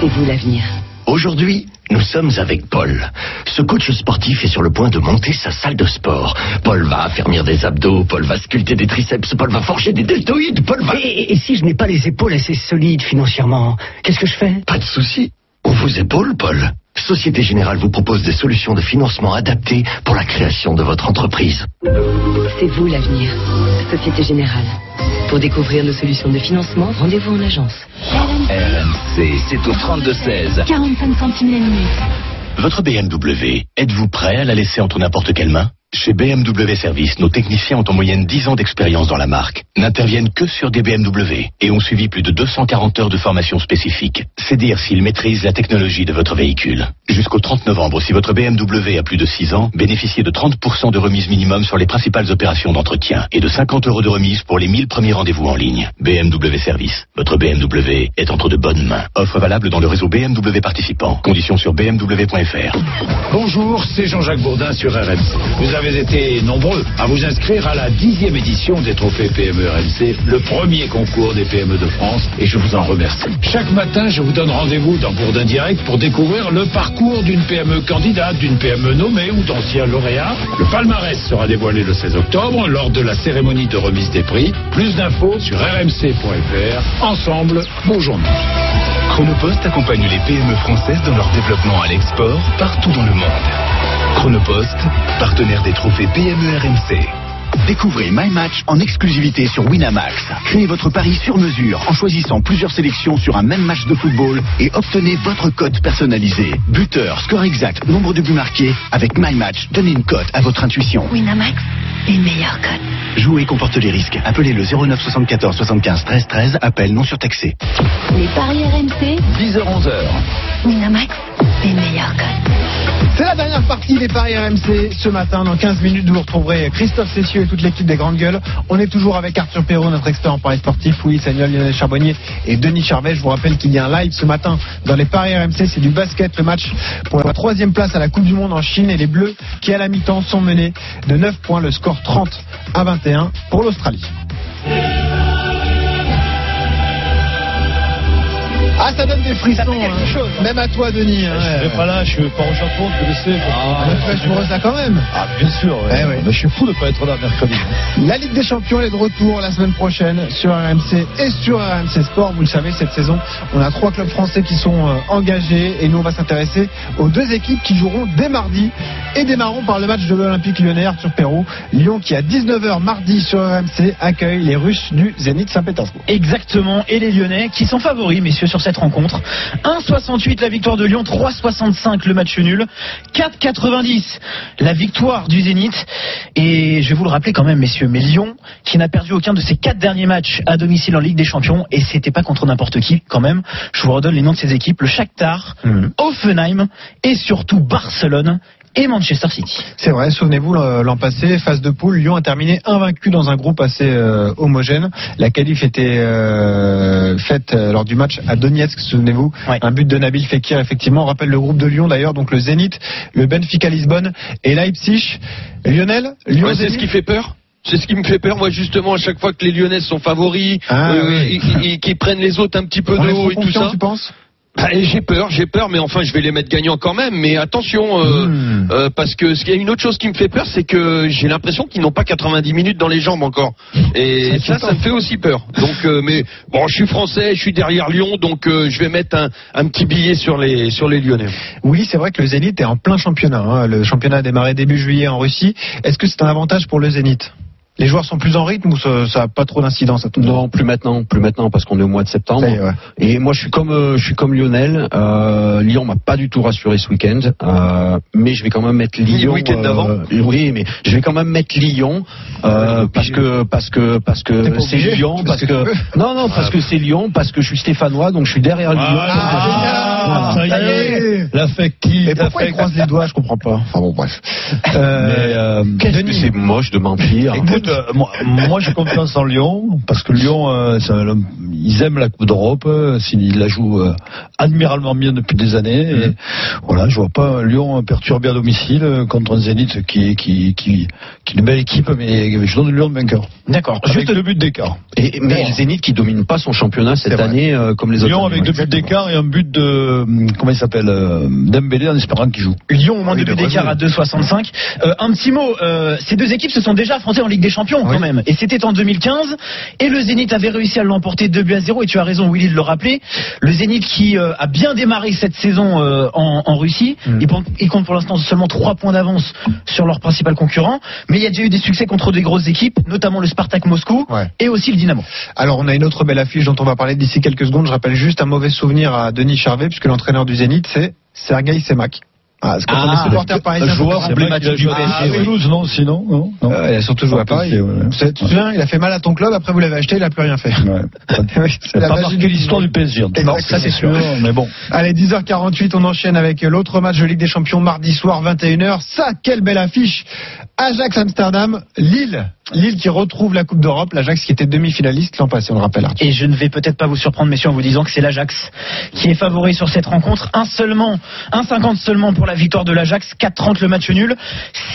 c'est vous l'avenir. Aujourd'hui, nous sommes avec Paul. Ce coach sportif est sur le point de monter sa salle de sport. Paul va affermir des abdos, Paul va sculpter des triceps, Paul va forger des deltoïdes, Paul va... Et, et si je n'ai pas les épaules assez solides financièrement, qu'est-ce que je fais? Pas de souci. On vous épaule, Paul. Société Générale vous propose des solutions de financement adaptées pour la création de votre entreprise. C'est vous l'avenir. Société Générale. Pour découvrir nos solutions de financement, rendez-vous en agence. RMC, c'est au 32-16. 45 centimes la minute. Votre BMW, êtes-vous prêt à la laisser entre n'importe quelles mains Chez BMW Service, nos techniciens ont en moyenne 10 ans d'expérience dans la marque, n'interviennent que sur des BMW et ont suivi plus de 240 heures de formation spécifique. C'est dire s'ils maîtrisent la technologie de votre véhicule. Jusqu'au 30 novembre, si votre BMW a plus de 6 ans, bénéficiez de 30% de remise minimum sur les principales opérations d'entretien et de 50 euros de remise pour les 1000 premiers rendez-vous en ligne. BMW Service, votre BMW est entre de bonnes mains. Offre valable dans le réseau BMW participant. Conditions sur bmw.fr. Bonjour, c'est Jean-Jacques Bourdin sur RMC. Avez été nombreux à vous inscrire à la dixième édition des trophées PME RMC, le premier concours des PME de France, et je vous en remercie. Chaque matin, je vous donne rendez-vous dans Bourdin Direct pour découvrir le parcours d'une PME candidate, d'une PME nommée ou d'anciens lauréats. Le palmarès sera dévoilé le 16 octobre lors de la cérémonie de remise des prix. Plus d'infos sur rmc.fr. Ensemble, bon journée. Chronopost accompagne les PME françaises dans leur développement à l'export partout dans le monde. Chronopost, partenaire des trophées PME RMC. Découvrez My Match en exclusivité sur Winamax. Créez votre pari sur mesure en choisissant plusieurs sélections sur un même match de football et obtenez votre code personnalisé. Buteur, score exact, nombre de buts marqués. Avec My Match, donnez une cote à votre intuition. Winamax, les meilleurs codes. Jouer comporte les risques. Appelez le 09 74 75 13 13. Appel non surtaxé. Les paris RMC, 10h-11h. Winamax, C'est la dernière partie des paris RMC ce matin. Dans 15 minutes, vous retrouverez Christophe Cessieux et toute l'équipe des Grandes Gueules. On est toujours avec Arthur Perrault, notre expert en paris sportif, Louis Sagnol, Lionel Charbonnier et Denis Charvet. Je vous rappelle qu'il y a un live ce matin dans les paris RMC. C'est du basket, le match pour la troisième place à la Coupe du Monde en Chine. Et les Bleus, qui à la mi-temps sont menés de 9 points, le score 30 à 21 pour l'Australie. Ah, ça donne des frissons, hein. même à toi, Denis. hein. Je vais pas là, je suis pas au Japon, je le sais. Ah, tu vas jouer ça quand même. Ah, bien sûr. ouais. Eh ouais. Mais je suis fou de pas être là mercredi. La Ligue des Champions est de retour la semaine prochaine sur RMC et sur RMC Sport. Vous le savez, cette saison, on a trois clubs français qui sont euh, engagés et nous on va s'intéresser aux deux équipes qui joueront dès mardi et démarrons par le match de l'Olympique lyonnais Arthur Perrault. Lyon qui à 19h mardi sur RMC accueille les Russes du Zénith Saint-Pétersbourg. Exactement. Et les Lyonnais qui sont favoris, messieurs, sur cette rencontre. 1,68 la victoire de Lyon, 3,65 le match nul, 4,90 la victoire du Zénith. Et je vais vous le rappeler quand même, messieurs, mais Lyon qui n'a perdu aucun de ses quatre derniers matchs à domicile en Ligue des Champions et c'était pas contre n'importe qui quand même. Je vous redonne les noms de ces équipes le Shakhtar, Offenheim et surtout Barcelone. Et Manchester City. C'est vrai, souvenez-vous, l'an passé, phase de poule, Lyon a terminé invaincu dans un groupe assez euh, homogène. La qualif était euh, faite euh, lors du match à Donetsk, souvenez-vous. Un but de Nabil Fekir, effectivement. On rappelle le groupe de Lyon d'ailleurs, donc le Zénith, le Benfica Lisbonne et Leipzig. Lionel Lyon Ouais, c'est ce qui fait peur. C'est ce qui me fait peur, moi, justement, à chaque fois que les Lyonnais sont favoris, Ah, euh, oui. et- et- et qu'ils prennent les autres un petit peu On de haut et tout ça. tu penses Bah, j'ai peur, j'ai peur, mais enfin, je vais les mettre gagnants quand même. Mais attention, euh, Hmm. euh, parce que ce qu'il y a une autre chose qui me fait peur, c'est que j'ai l'impression qu'ils n'ont pas 90 minutes dans les jambes encore. Et ça, ça me fait aussi peur. Donc, euh, mais bon, je suis français, je suis derrière Lyon, donc euh, je vais mettre un, un petit billet sur les sur les Lyonnais. Oui, c'est vrai que le Zénith est en plein championnat. hein. Le championnat a démarré début juillet en Russie. Est-ce que c'est un avantage pour le Zénith? Les joueurs sont plus en rythme ou ça n'a pas trop d'incidence à tout Non, plus maintenant, plus maintenant parce qu'on est au mois de septembre. Est, ouais. Et moi, je suis comme euh, je suis comme Lionel. Euh, Lyon m'a pas du tout rassuré ce week-end, euh, mais je vais quand même mettre Lyon. Le week-end euh, d'avant oui, mais je vais quand même mettre Lyon euh, parce que parce que parce que c'est Lyon, parce que non non parce que c'est Lyon, parce que je suis stéphanois, donc je suis derrière Lyon. Ah, ça y ça y est. est. L'affectif. Et pourquoi ils croisent les doigts? Je comprends pas. Enfin bon, bref. Mais, euh, Qu'est-ce que c'est moche de mentir. Écoute, euh, moi, moi j'ai confiance en Lyon parce que Lyon, euh, ça, le- ils aiment la Coupe d'Europe, euh, s'ils la jouent admiralement bien depuis des années. Et, voilà, je vois pas Lyon perturber à domicile contre un Zénith qui, qui, qui, qui est une belle équipe, mais je donne Lyon vainqueur. D'accord. Avec Juste deux buts d'écart. Et, mais le Zénith qui domine pas son championnat cette année comme les autres. Lyon avec deux buts d'écart et un but de comment il s'appelle Dembélé en espérant qu'il joue. Lyon au moins de il buts d'écart à 2,65. Euh, un petit mot, ces deux équipes se sont déjà affrontées en Ligue des Champions quand Oui. même. Et c'était en 2015. Et le Zénith avait réussi à l'emporter 2 buts à 0. Et tu as raison Willy de le rappeler. Le Zénith qui euh, a bien démarré cette saison euh, en, en Russie. Mm. Ils comptent pour l'instant seulement 3 points d'avance sur leur principal concurrent. Mais il y a déjà eu des succès contre des grosses équipes, notamment le Spartak Moscou Ouais. et aussi le Dynamo. Alors on a une autre belle affiche dont on va parler d'ici quelques secondes. Je rappelle juste un mauvais souvenir à Denis Charvet puisque l'entraîneur du Zénith c'est Sergei Semak. Ah, c'est quand on Ah, supporter parisien. joueur c'est emblématique du Ah, PSG. Toulouse, non, sinon, non, non. Euh, il a surtout joué à Paris. Ouais. Tu te souviens, il a fait mal à ton club, après vous l'avez acheté, il a plus rien fait. Ouais. C'est la n'a pas magie marqué du l'histoire du. PSG. Non, ça, c'est sûr. Mais bon. Allez, 10h48, on enchaîne avec l'autre match de Ligue des Champions mardi soir, 21h. Ça, quelle belle affiche Ajax Amsterdam, Lille. Lille qui retrouve la Coupe d'Europe. L'Ajax qui était demi-finaliste l'an passé, on le rappelle. Arthur. Et je ne vais peut-être pas vous surprendre, messieurs, en vous disant que c'est l'Ajax qui est favori sur cette rencontre. Un seulement, 1,50 seulement pour la victoire de l'Ajax, 4,30 le match nul,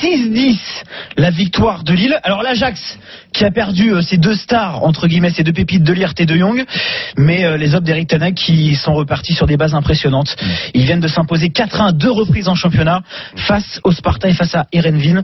6,10 la victoire de Lille. Alors l'Ajax qui a perdu euh, ses deux stars, entre guillemets, ses deux pépites de Liert et de Jong, mais euh, les hommes d'Eric Ten Hag qui sont repartis sur des bases impressionnantes. Ils viennent de s'imposer 4-1 deux reprises en championnat face au Sparta et face à Erenvin.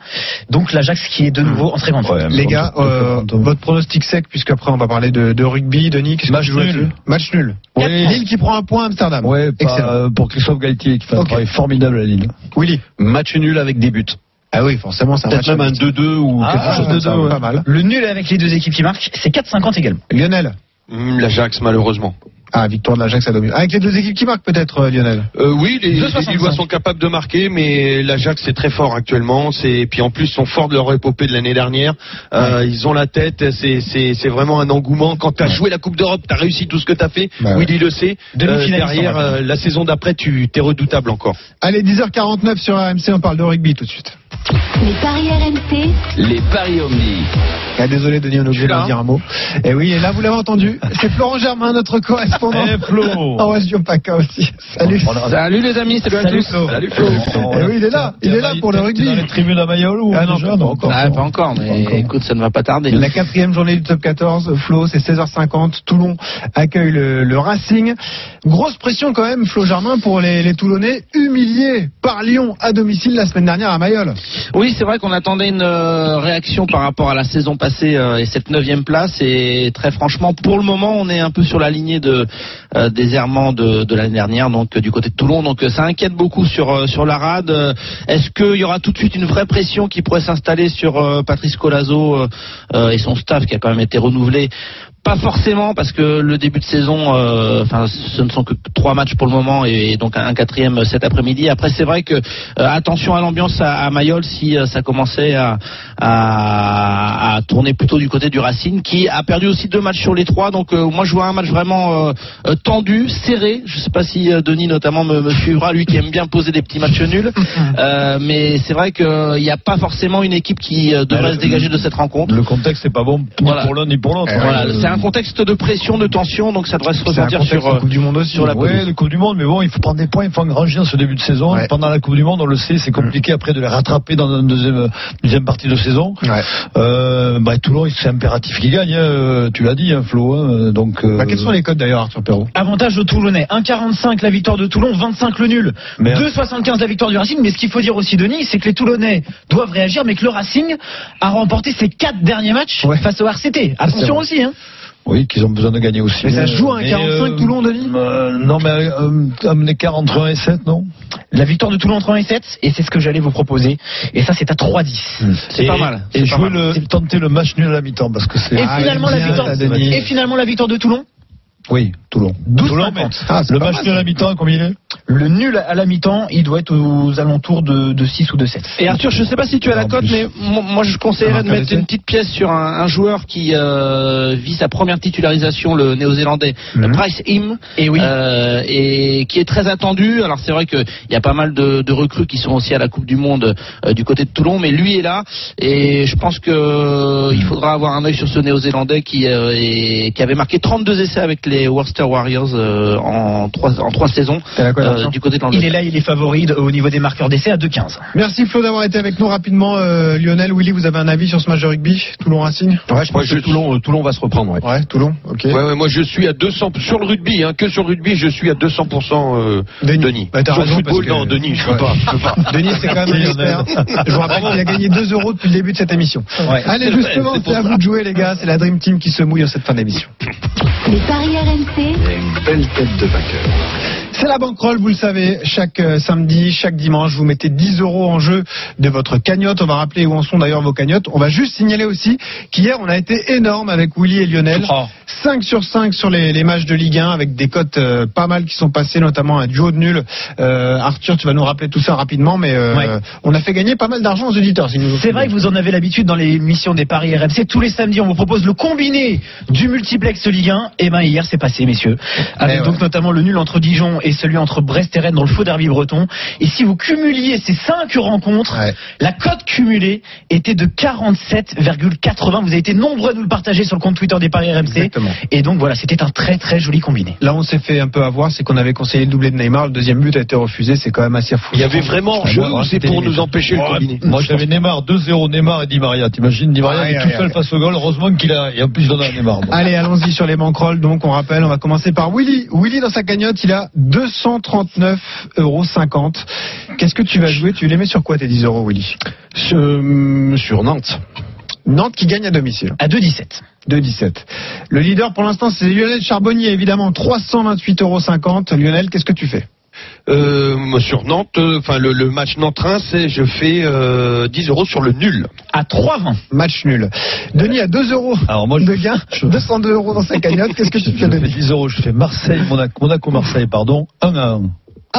Donc l'Ajax qui est de nouveau en très grande forme. Les gars, euh, votre pronostic sec, puisqu'après on va parler de, de rugby. Denis, qu'est-ce que Match nul. Match nul. Oui. Lille qui prend un point à Amsterdam. Ouais, pas, Excellent. euh, pour Christophe Galtier qui fait un Ok. travail formidable à Lille. Willy. Match nul avec des buts. Ah oui, forcément, c'est un Peut-être même un nul. 2-2 ou Ah, quelque chose de ça. ouais. Pas mal. Le nul avec les deux équipes qui marquent, c'est 4,50 également. Lionel. L'Ajax, malheureusement. Ah, victoire de l'Ajax à domicile. Avec les deux équipes qui marquent peut-être, euh, Lionel. Euh, oui, les, les 2,65. Lillois sont capables de marquer, mais l'Ajax c'est très fort actuellement. C'est puis en plus ils sont forts de leur épopée de l'année dernière. Euh, Ils ont la tête. C'est c'est c'est vraiment un engouement. Quand tu as joué la Coupe d'Europe, tu as réussi tout ce que tu as fait. Bah ouais. Willy le sait. Euh, derrière euh, la saison d'après, tu t'es redoutable encore. Allez, 10h49 sur RMC, on parle de rugby tout de suite. Les paris RMC, Les paris Omni. Ah, désolé, Denis, on est obligé Je suis de là. dire un mot. Et oui, et là, vous l'avez entendu, c'est Florent Germain, notre correspondant. Eh, Flo En région PACA aussi. Salut. Salut les amis, salut, à Salut, tous. Flo. Salut Flo. Eh oui, il est là, il est là pour le rugby. dans les tribunes à Mayol ou Ah non, déjà pas encore. Ah, pas encore, mais écoute, ça ne va pas tarder. La quatrième journée du top 14, Flo, c'est 16h50. Toulon accueille le, le Racing. Grosse pression quand même, Flo Germain, pour les, les Toulonnais, humiliés par Lyon à domicile la semaine dernière à Mayol. Oui, c'est vrai qu'on attendait une euh, réaction par rapport à la saison passée euh, et cette neuvième place. Et très franchement, pour le moment, on est un peu sur la lignée de euh, des errements de, l'année dernière, donc euh, du côté de Toulon. Donc ça inquiète beaucoup sur sur la rade. Est-ce qu'il y aura tout de suite une vraie pression qui pourrait s'installer sur Patrice Colazo et son staff qui a quand même été renouvelé? Pas forcément parce que le début de saison, euh, enfin, ce ne sont que trois matchs pour le moment et donc un quatrième cet après-midi. Après, c'est vrai que euh, attention à l'ambiance à, à Mayol si euh, ça commençait à, à, à tourner plutôt du côté du Racing, qui a perdu aussi deux matchs sur les trois. Donc euh, moi, je vois un match vraiment euh, tendu, serré. Je sais pas si euh, Denis notamment me, me suivra, lui qui aime bien poser des petits matchs nuls. Euh, mais c'est vrai qu'il n'y a pas forcément une équipe qui euh, devrait se dégager de cette rencontre. Le contexte n'est pas bon ni pour l'un ni pour l'autre. Voilà, un contexte de pression, de tension, donc ça devrait se ressentir sur, euh, Coupe du Monde aussi. sur la ouais, Coupe du Monde, mais bon, il faut prendre des points, il faut engranger dans ce début de saison. Pendant la Coupe du Monde, on le sait, c'est compliqué après de les rattraper dans une deuxième, deuxième partie de saison. Euh, bah, Toulon, c'est impératif qu'il gagne, hein, tu l'as dit, hein, Flo. hein, donc, euh, Bah, quels sont les codes d'ailleurs, Arthur Perrault? Avantage de Toulonnais, 1,45 la victoire de Toulon, 25 le nul, Merde. 2,75 la victoire du Racing. Mais ce qu'il faut dire aussi, Denis, c'est que les Toulonnais doivent réagir, mais que le Racing a remporté ses quatre derniers matchs face au RCT. Attention aussi, hein. Oui, qu'ils ont besoin de gagner aussi. Mais ça se joue à un Mais, 45 Toulon, Denis euh, Non, mais euh, un écart entre 1 et 7, non La victoire de Toulon entre 1 et 7, et c'est ce que j'allais vous proposer. Et ça, c'est à 3,10. C'est Et- pas mal. Et c'est pas jouer mal. le, tenter le match nul à la mi-temps, parce que c'est. Et Ah, finalement, la victoire, et finalement, la victoire de Toulon Oui, Toulon. 12,50. Toulon, mais Ah, le match mal, nul à la mi-temps, combien il est Le nul à la mi-temps, il doit être aux alentours de, de 6 ou de 7. Et Arthur, je sais pas si tu as la cote, mais mo- moi je conseillerais de mettre une petite pièce sur un, un joueur qui euh, vit sa première titularisation, le néo-zélandais Mhm. Bryce Im, Et oui. euh, et qui est très attendu. Alors c'est vrai qu'il y a pas mal de, de recrues qui sont aussi à la Coupe du Monde euh, du côté de Toulon, mais lui est là, et je pense que euh, il faudra avoir un œil sur ce néo-zélandais qui, euh, est- qui avait marqué 32 essais avec les Worcester Warriors euh, en trois en trois saisons euh, du côté de Il est là, il est favori au niveau des marqueurs d'essai à 2,15. Merci Flo d'avoir été avec nous rapidement. euh, Lionel, Willy, vous avez un avis sur ce match de rugby Toulon Racing? Ouais, je pense que Toulon, euh, Toulon va se reprendre. Ouais. Ouais, Toulon, ok. Ouais, ouais, moi je suis à 200 sur le rugby, hein, que sur le rugby, je suis à 200% euh, Denis. Denis. Bah, t'as sur le raison, football, parce que- non, Denis, je peux Ouais. pas. je peux pas. Denis, c'est quand même un expert. Je vous rappelle qu'il a gagné 2 euros depuis le début de cette émission. Allez, justement, c'est à vous de jouer, les gars. C'est la Dream Team qui se mouille en cette fin d'émission. Les paris RMC, Une belle tête de vainqueur. C'est la bankroll, vous le savez, chaque euh, samedi, chaque dimanche, vous mettez 10 euros en jeu de votre cagnotte. On va rappeler où en sont d'ailleurs vos cagnottes. On va juste signaler aussi qu'hier, on a été énorme avec Willy et Lionel. 5 sur 5 sur les, les matchs de Ligue 1 avec des cotes euh, pas mal qui sont passées, notamment un duo de nul. Euh, Arthur, tu vas nous rappeler tout ça rapidement, mais euh, Ouais. on a fait gagner pas mal d'argent aux auditeurs. si C'est vrai que vous en avez l'habitude dans l'émission des paris RMC. Tous les samedis, on vous propose le combiné du multiplex Ligue 1. Et ben hier, c'est passé, messieurs. Avec Eh donc ouais. notamment le nul entre Dijon et celui entre Brest et Rennes dans le faux derby breton. Et si vous cumuliez ces cinq rencontres, Ouais. la cote cumulée était de 47,80. Vous avez été nombreux à nous le partager sur le compte Twitter des paris RMC. Exactement. Et donc voilà, c'était un très très joli combiné. Là, on s'est fait un peu avoir, c'est qu'on avait conseillé le doublé de Neymar. Le deuxième but a été refusé. C'est quand même assez fou. Il y avait vraiment jeu ou c'est pour nous empêcher le combiné Moi, j'avais Neymar 2-0, Neymar et Di Maria. T'imagines, Di Maria Aïe, est tout seul face au goal. Heureusement qu'il a, et en plus, il donne à Neymar. Bon. Allez, allons-y sur les banquerolles. Donc, on rappelle, on va commencer par Willy. Willy, dans sa cagnotte, il a 239,50 euros. Qu'est-ce que tu vas jouer? Tu les mets sur quoi tes 10 euros, Willy? Sur, euh, sur Nantes. Nantes qui gagne à domicile. À 2,17. 2,17. Le leader pour l'instant, c'est Lionel Charbonnier, évidemment, 328,50 euros. Lionel, qu'est-ce que tu fais? Euh, sur Nantes, euh, enfin le, le match Nantes-Reims, c'est- je fais euh, 10 euros sur le nul. À 3,20. Match nul. Denis a 2 euros Alors, moi, de gain, 202 euros dans sa cagnotte. Qu'est-ce que tu je fais, fais Denis? 10 euros. Je fais Marseille, Monaco, Monaco, Marseille, pardon. 1 à 1.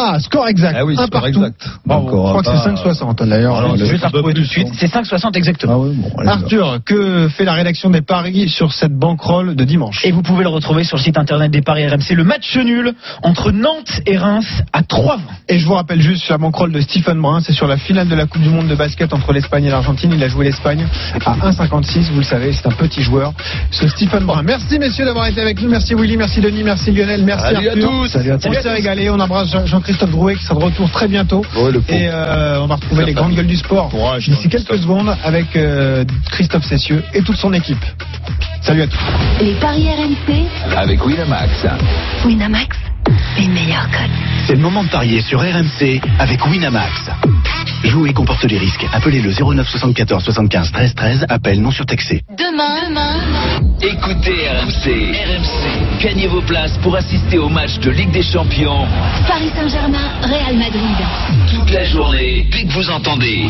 Ah, score exact. Ah oui, un score partout. exact. Encore, Je crois que c'est 5,60 d'ailleurs. Alors, Le- Je vais te retrouver tout de suite. C'est 5,60 exactement. Ah oui, bon, allez, Arthur, que fait la rédaction des paris sur cette banquerolle de dimanche? Et vous pouvez le retrouver sur le site internet des paris RMC. Le match nul entre Nantes et Reims à 3,20. Et je vous rappelle juste la banquerolle de Stephen Brun, c'est sur la finale de la Coupe du Monde de basket entre l'Espagne et l'Argentine. Il a joué l'Espagne à 1,56, vous le savez, c'est un petit joueur. Ce Stephen Brun. Merci messieurs d'avoir été avec nous. Merci Willy, merci Denis, merci Lionel, merci Salut à Arthur. tous. Salut à tous. On s'est régalé, on embrasse Jean- Jean-Christophe Drouet qui sera de retour très bientôt. Ouais, le pauvre. Et euh, on va retrouver les grandes gueules du sport d'ici quelques secondes avec euh, Christophe Cessieux et toute son équipe. Salut à tous. les paris RMC, Avec Winamax. Winamax, les meilleurs codes. C'est le moment de parier sur RMC avec Winamax. Jouer comporte les risques. Appelez le 09 74 75 13 13. Appel non surtaxé. demain, demain, Écoutez RMC. RMC. Gagnez vos places pour assister au match de Ligue des Champions Paris Saint-Germain, Real Madrid. toute la journée dès que vous entendez.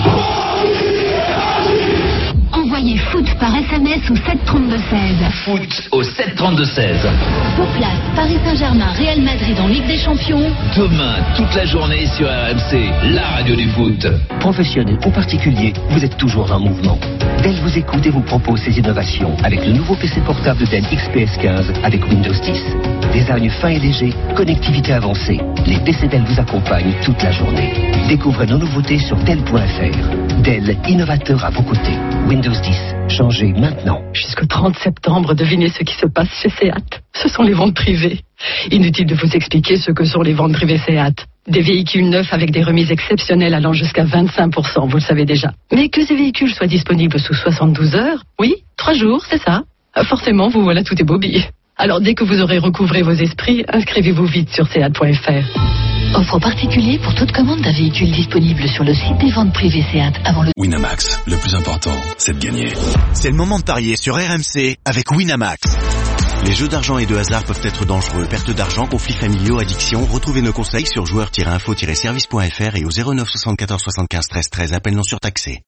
Envoyez foot par SMS au 732-16. Foot au 732-16. Vos places Paris Saint-Germain, Real Madrid en Ligue des Champions. Demain, toute la journée sur RMC, la radio du foot. Professionnel ou particulier, vous êtes toujours en mouvement. Dell vous écoute et vous propose ces innovations avec le nouveau PC portable Dell XPS 15 avec Windows 10. Design fin et léger, connectivité avancée. Les PC Dell vous accompagnent toute la journée. Découvrez nos nouveautés sur Dell.fr. Dell, innovateur à vos côtés. Windows 10, changez maintenant. Jusqu'au 30 septembre, devinez ce qui se passe chez Seat. Ce sont les ventes privées. Inutile de vous expliquer ce que sont les ventes privées Seat. Des véhicules neufs avec des remises exceptionnelles allant jusqu'à 25%, vous le savez déjà. Mais que ces véhicules soient disponibles sous 72 heures, oui, trois jours, c'est ça. Forcément, vous voilà tout ébobie. Alors dès que vous aurez recouvré vos esprits, inscrivez-vous vite sur seat.fr. Offre particulier pour toute commande d'un véhicule disponible sur le site des ventes privées Seat avant le... Winamax, le plus important, c'est de gagner. C'est le moment de parier sur RMC avec Winamax. Les jeux d'argent et de hasard peuvent être dangereux. Perte d'argent, conflits familiaux, addiction. Retrouvez nos conseils sur joueurs-info-service.fr et au 09 74 75 13 13. Appel non surtaxé.